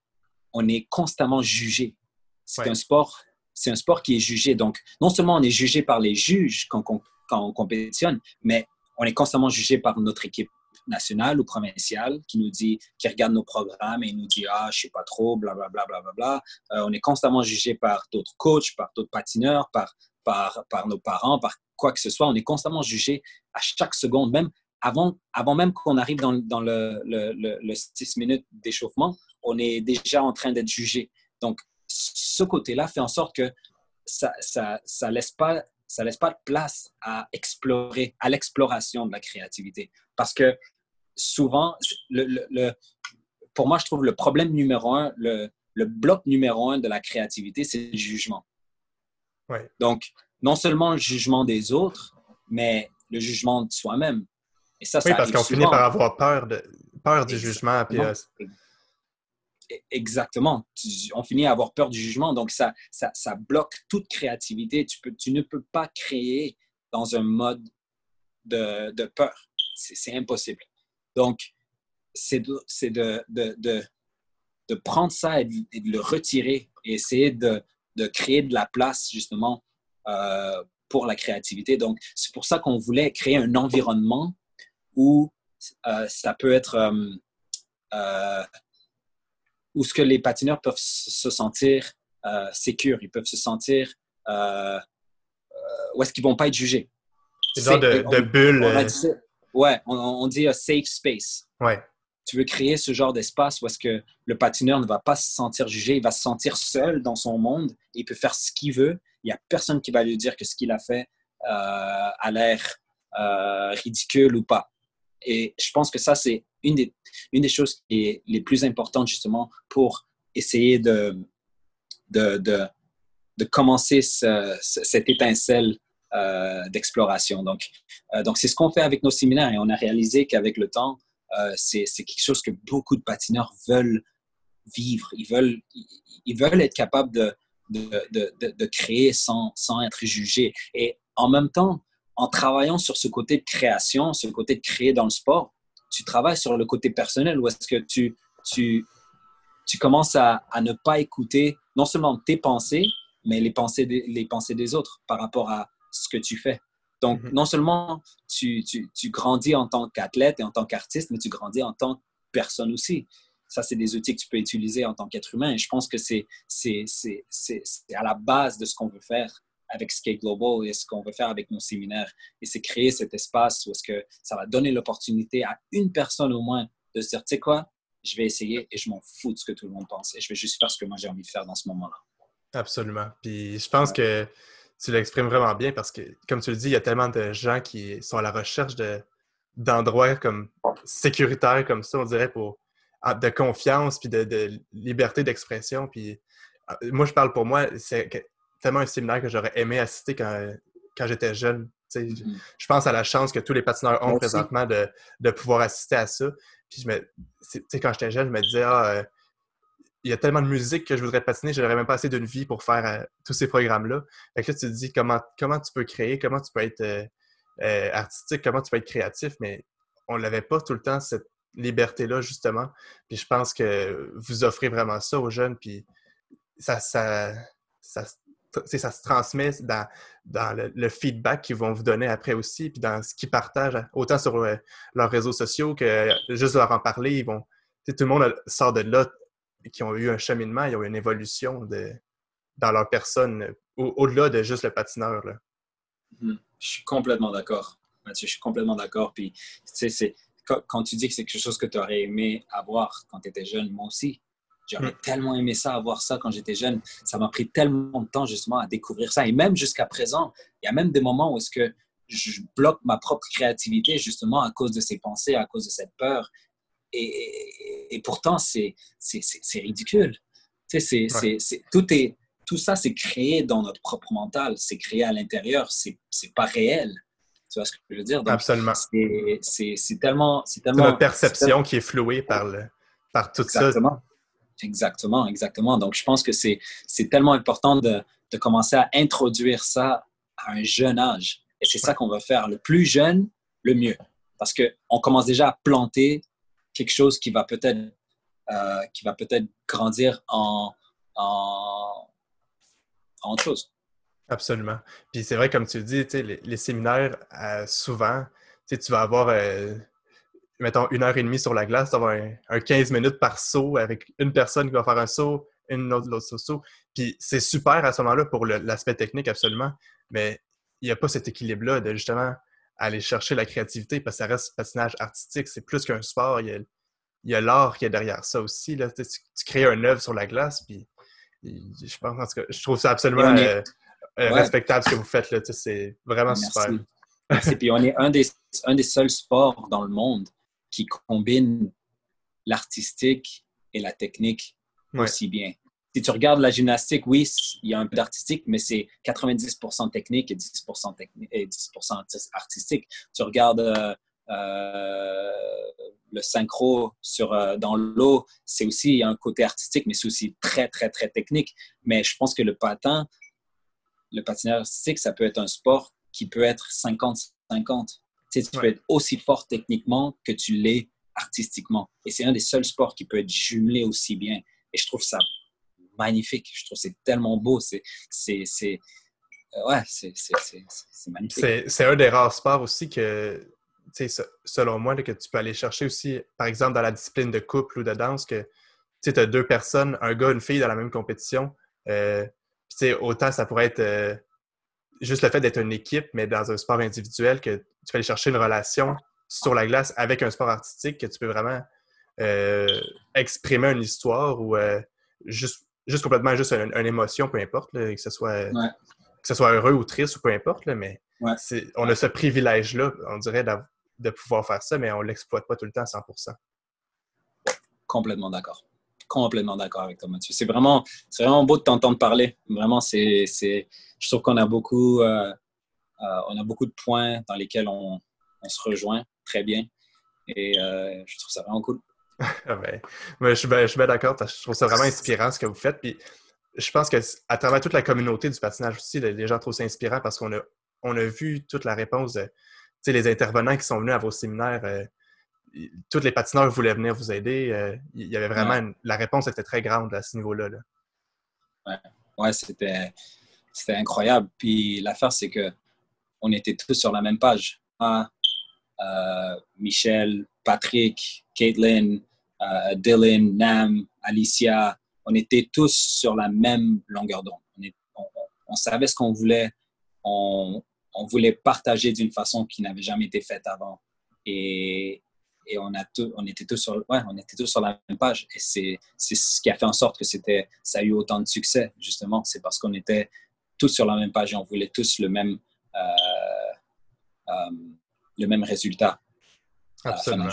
on est constamment jugé. C'est un sport, c'est un sport qui est jugé. Donc, non seulement on est jugé par les juges quand, quand on compétitionne, mais on est constamment jugé par notre équipe nationale ou provinciale qui nous dit, qui regarde nos programmes et nous dit ah je sais pas trop, blablabla, bla, bla, bla, euh, on est constamment jugé par d'autres coachs, par d'autres patineurs, par, par, par nos parents, par quoi que ce soit. On est constamment jugé à chaque seconde, même avant, avant même qu'on arrive dans, dans le, le, le, 6 minutes d'échauffement, on est déjà en train d'être jugé. Donc, ce côté-là fait en sorte que ça ne ça, ça laisse pas ça laisse pas de place à explorer, à l'exploration de la créativité. Parce que souvent, le, pour moi, je trouve le problème numéro un, le, bloc numéro un de la créativité, c'est le jugement. Donc, non seulement le jugement des autres, mais le jugement de soi-même. Et ça, oui, parce qu'on finit par avoir peur, de, peur du jugement. Puis, euh, exactement. on finit à avoir peur du jugement. Donc, ça, ça, ça bloque toute créativité. Tu, peux, tu ne peux pas créer dans un mode de, de peur. C'est impossible. Donc, c'est de, de, de, de, prendre ça et de, le retirer et essayer de, créer de la place, justement, euh, pour la créativité. Donc, c'est pour ça qu'on voulait créer un environnement où euh, ça peut être... Euh, où ce que les patineurs peuvent se sentir euh, sécures, ils peuvent se sentir euh, euh, où est-ce qu'ils vont pas être jugés. Genre de, de bulle. On, dit, ouais, on, dit safe space. Ouais. Tu veux créer ce genre d'espace où est-ce que le patineur ne va pas se sentir jugé, il va se sentir seul dans son monde, il peut faire ce qu'il veut. Il n'y a personne qui va lui dire que ce qu'il a fait a l'air ridicule ou pas. Et je pense que ça, c'est une des, choses les plus importantes justement pour essayer de, commencer cette étincelle euh, d'exploration. Donc, euh, donc c'est ce qu'on fait avec nos séminaires et on a réalisé qu'avec le temps, euh, c'est quelque chose que beaucoup de patineurs veulent vivre. Ils veulent, être capables de, créer sans être jugés. Et en même temps, en travaillant sur ce côté de création, ce côté de créer dans le sport, tu travailles sur le côté personnel ou est-ce que tu, tu, tu commences à, à, ne pas écouter non seulement tes pensées, mais les pensées, des, les pensées des autres par rapport à ce que tu fais. Donc, mhm. non seulement tu, tu, tu, grandis en tant qu'athlète et en tant qu'artiste, mais tu grandis en tant que personne aussi. Ça, c'est des outils que tu peux utiliser en tant qu'être humain. Et je pense que c'est à la base de ce qu'on veut faire avec Skate Global et ce qu'on veut faire avec nos séminaires. Et c'est créer cet espace où est-ce que ça va donner l'opportunité à une personne au moins de se dire, tu sais quoi, je vais essayer et je m'en fous de ce que tout le monde pense et je vais juste faire ce que moi j'ai envie de faire dans ce moment-là. Absolument. Puis je pense que tu l'exprimes vraiment bien parce que, comme tu le dis, il y a tellement de gens qui sont à la recherche d'endroits comme sécuritaires comme ça, on dirait, pour de confiance, puis de, liberté d'expression. Puis moi, je parle pour moi, c'est tellement un séminaire que j'aurais aimé assister quand, quand j'étais jeune. Mm-hmm. Je pense à la chance que tous les patineurs ont présentement de, de, pouvoir assister à ça. Puis je me, quand j'étais jeune, je me disais, ah, euh, il y a tellement de musique que je voudrais patiner, je n'aurais même pas assez d'une vie pour faire euh, tous ces programmes-là. Fait que là, tu te dis comment, comment tu peux créer, comment tu peux être euh, artistique, comment tu peux être créatif, mais on n'avait pas tout le temps cette liberté-là, justement. Puis je pense que vous offrez vraiment ça aux jeunes, puis ça, ça, ça, ça se transmet dans, dans le, feedback qu'ils vont vous donner après aussi, puis dans ce qu'ils partagent, autant sur euh, leurs réseaux sociaux que juste leur en parler. Ils vont, tout le monde sort de là qui ont eu un cheminement, ils ont eu une évolution dans leur personne, au-delà de juste le patineur. Là. Mmh. Je suis complètement d'accord. Mathieu, je suis complètement d'accord. Puis, c'est, quand tu dis que c'est quelque chose que tu aurais aimé avoir quand tu étais jeune, moi aussi, J'aurais mm. tellement aimé ça, avoir ça quand j'étais jeune. Ça m'a pris tellement de temps justement à découvrir ça. Et même jusqu'à présent, il y a même des moments où est-ce que je bloque ma propre créativité justement à cause de ces pensées, à cause de cette peur. Et, et, pourtant, c'est ridicule. Tu sais, c'est tout, est, tout ça, c'est créé dans notre propre mental. C'est créé à l'intérieur. C'est pas réel. Tu vois ce que je veux dire? Absolument. C'est tellement... C'est tellement... notre perception qui est flouée par, le, par tout Exactement. ça. Exactement, exactement. Donc, je pense que c'est tellement important de, de, commencer à introduire ça à un jeune âge. Et c'est ça qu'on va faire. Le plus jeune, le mieux. Parce qu'on commence déjà à planter quelque chose qui va peut-être euh, qui va peut-être grandir en, en, en, autre chose. Absolument. Puis c'est vrai, comme tu le dis, les, les séminaires, euh, souvent, tu vas avoir euh, mettons, une heure et demie sur la glace, d'avoir un, 15 minutes par saut avec une personne qui va faire un saut, une autre, l'autre saut. Puis c'est super à ce moment-là pour l'aspect technique, absolument, mais il n'y a pas cet équilibre-là de justement aller chercher la créativité parce que ça reste patinage artistique. C'est plus qu'un sport. Il y a, l'art qui est derrière ça aussi. Là. Tu, crées un œuvre sur la glace, puis je pense, en je trouve ça absolument euh, euh, respectable ce que vous faites. Là. C'est vraiment super. Merci. Puis on est un des, un des seuls sports dans le monde qui combine l'artistique et la technique aussi bien. Si tu regardes la gymnastique, oui, il y a un peu d'artistique, mais c'est 90% technique et 10%, technique et 10 artistique. Tu regardes euh, euh, le synchro sur, euh, dans l'eau, c'est aussi un côté artistique, mais c'est aussi très, très, très technique. Mais je pense que le patin, le patinage artistique, ça peut être un sport qui peut être 50-50 tu peux être aussi fort techniquement que tu l'es artistiquement. Et c'est un des seuls sports qui peut être jumelé aussi bien. Et je trouve ça magnifique. Je trouve c'est tellement beau. C'est, c'est, c'est, euh, ouais, c'est, magnifique. C'est un des rares sports aussi que, selon moi, que tu peux aller chercher aussi, par exemple, dans la discipline de couple ou de danse, que tu as deux personnes, un gars, une fille dans la même compétition. Euh, autant ça pourrait être euh, juste le fait d'être une équipe, mais dans un sport individuel, que tu peux aller chercher une relation sur la glace avec un sport artistique, que tu peux vraiment euh, exprimer une histoire ou euh, juste, juste complètement juste une, émotion, peu importe, que, ce soit, que ce soit heureux ou triste ou peu importe, mais on a ce privilège-là, on dirait, de, pouvoir faire ça, mais on ne l'exploite pas tout le temps à 100% Complètement d'accord complètement d'accord avec toi, Mathieu. C'est vraiment, vraiment beau de t'entendre parler. Vraiment, c'est, je trouve qu'on a beaucoup, euh, euh, a beaucoup de points dans lesquels on, on se rejoint très bien. Et euh, je trouve ça vraiment cool. Ah ben, je, suis bien, d'accord. Je trouve ça vraiment inspirant ce que vous faites. Puis je pense qu'à travers toute la communauté du patinage aussi, les gens trouvent ça inspirant parce qu'on a, on a vu toute la réponse. De, les intervenants qui sont venus à vos séminaires, tous les patineurs voulaient venir vous aider. Euh, il y avait vraiment la réponse était très grande à ce niveau-là. Oui, Ouais, c'était incroyable. Puis l'affaire, c'est que on était tous sur la même page. Euh, Michel, Patrick, Caitlin, euh, Dylan, Nam, Alicia, on était tous sur la même longueur d'onde. On, savait ce qu'on voulait. On, on voulait partager d'une façon qui n'avait jamais été faite avant. Et, et on, a on, était tous sur, ouais, on était tous sur la même page. Et c'est, ce qui a fait en sorte que c'était, ça a eu autant de succès, justement. C'est parce qu'on était tous sur la même page et on voulait tous le même, euh, euh, le même résultat. Absolument.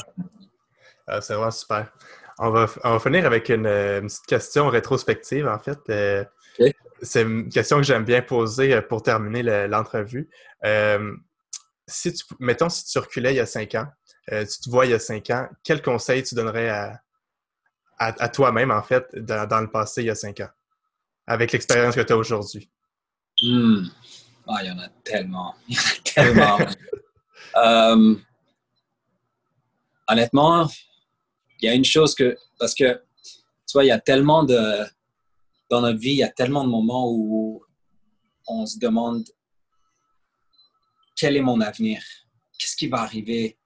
Euh, c'est vraiment super. On va, on va finir avec une, petite question rétrospective, en fait. C'est une question que j'aime bien poser pour terminer l'entrevue. si tu, mettons, si tu reculais il y a cinq ans, tu te vois il y a cinq ans, quel conseil tu donnerais à, à, toi-même, en fait, dans, le passé, il y a cinq ans, avec l'expérience que tu as aujourd'hui? Hmm. Ah, il y en a tellement. Il y en a tellement. Euh, honnêtement, il y a une chose que. Parce que, tu vois, il y a tellement de. Dans notre vie, il y a tellement de moments où on se demande quel est mon avenir? Qu'est-ce qui va arriver?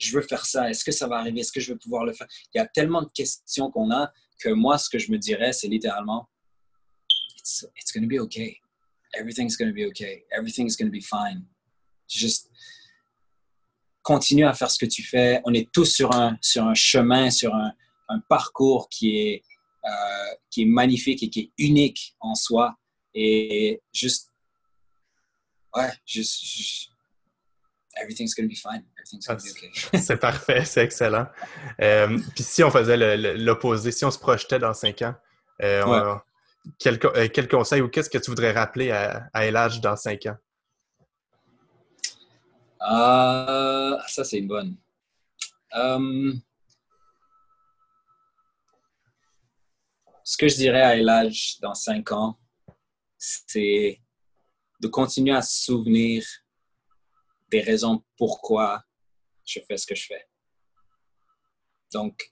Je veux faire ça, est-ce que ça va arriver, est-ce que je vais pouvoir le faire? Il y a tellement de questions qu'on a que moi, ce que je me dirais, c'est littéralement, it's, it's going to be okay. Everything's going to be okay. Everything's going to be fine. Juste continue à faire ce que tu fais. On est tous sur un, sur un chemin, sur un, un parcours qui est, euh, qui est magnifique et qui est unique en soi. Et juste, ouais, juste everything's going to be fine. Everything's going to be okay. c'est parfait, c'est excellent. Euh, puis si on faisait l'opposé, si on se projetait dans cinq ans, euh, quel, euh, quel, conseil ou qu'est-ce que tu voudrais rappeler à, à dans cinq ans? ça, c'est une bonne. ce que je dirais à Elage dans cinq ans, c'est de continuer à se souvenir des raisons pourquoi je fais ce que je fais. Donc,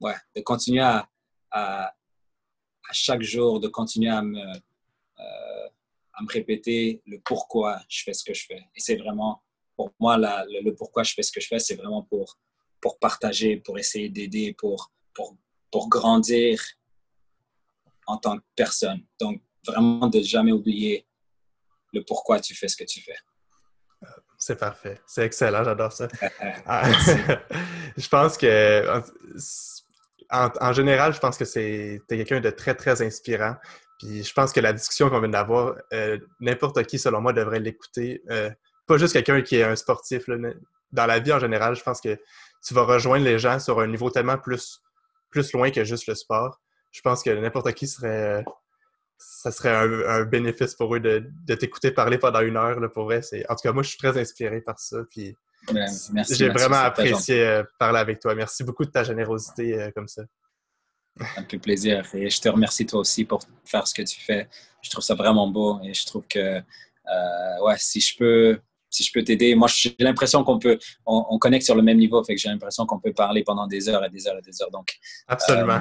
ouais, de continuer à, à, chaque jour, de continuer à me, euh, à me répéter le pourquoi je fais ce que je fais. Et c'est vraiment, pour moi, le, pourquoi je fais ce que je fais, c'est vraiment pour, pour partager, pour essayer d'aider, pour, pour, pour grandir en tant que personne. Donc, vraiment de jamais oublier le pourquoi tu fais ce que tu fais. C'est parfait. C'est excellent. J'adore ça. Ah, je pense que, en, général, je pense que c'est quelqu'un de très, très inspirant. Puis je pense que la discussion qu'on vient d'avoir, euh, n'importe qui, selon moi, devrait l'écouter. Euh, pas juste quelqu'un qui est un sportif. Dans la vie en général, je pense que tu vas rejoindre les gens sur un niveau tellement plus, plus loin que juste le sport. Je pense que n'importe qui serait ça serait un, bénéfice pour eux de, t'écouter parler pendant une heure. Là, pour vrai, en tout cas, moi, je suis très inspiré par ça. Puis ben, j'ai vraiment apprécié euh, parler avec toi. Merci beaucoup de ta générosité euh, comme ça. Ça me fait plaisir. Et je te remercie toi aussi pour faire ce que tu fais. Je trouve ça vraiment beau et je trouve que euh, ouais, si je peux si je peux t'aider, moi j'ai l'impression qu'on peut, on, connecte sur le même niveau, fait que j'ai l'impression qu'on peut parler pendant des heures et des heures et des heures. Donc, absolument.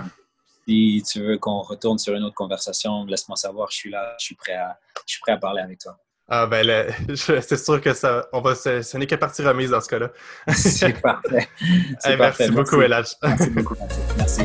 Si tu veux qu'on retourne sur une autre conversation, laisse-moi savoir. Je suis là, je suis prêt à, je suis prêt à parler avec toi. Ah ben c'est sûr que ça, on va, ce n'est que partie remise dans ce cas-là. c'est parfait. merci, beaucoup, Elage. Merci beaucoup. Merci.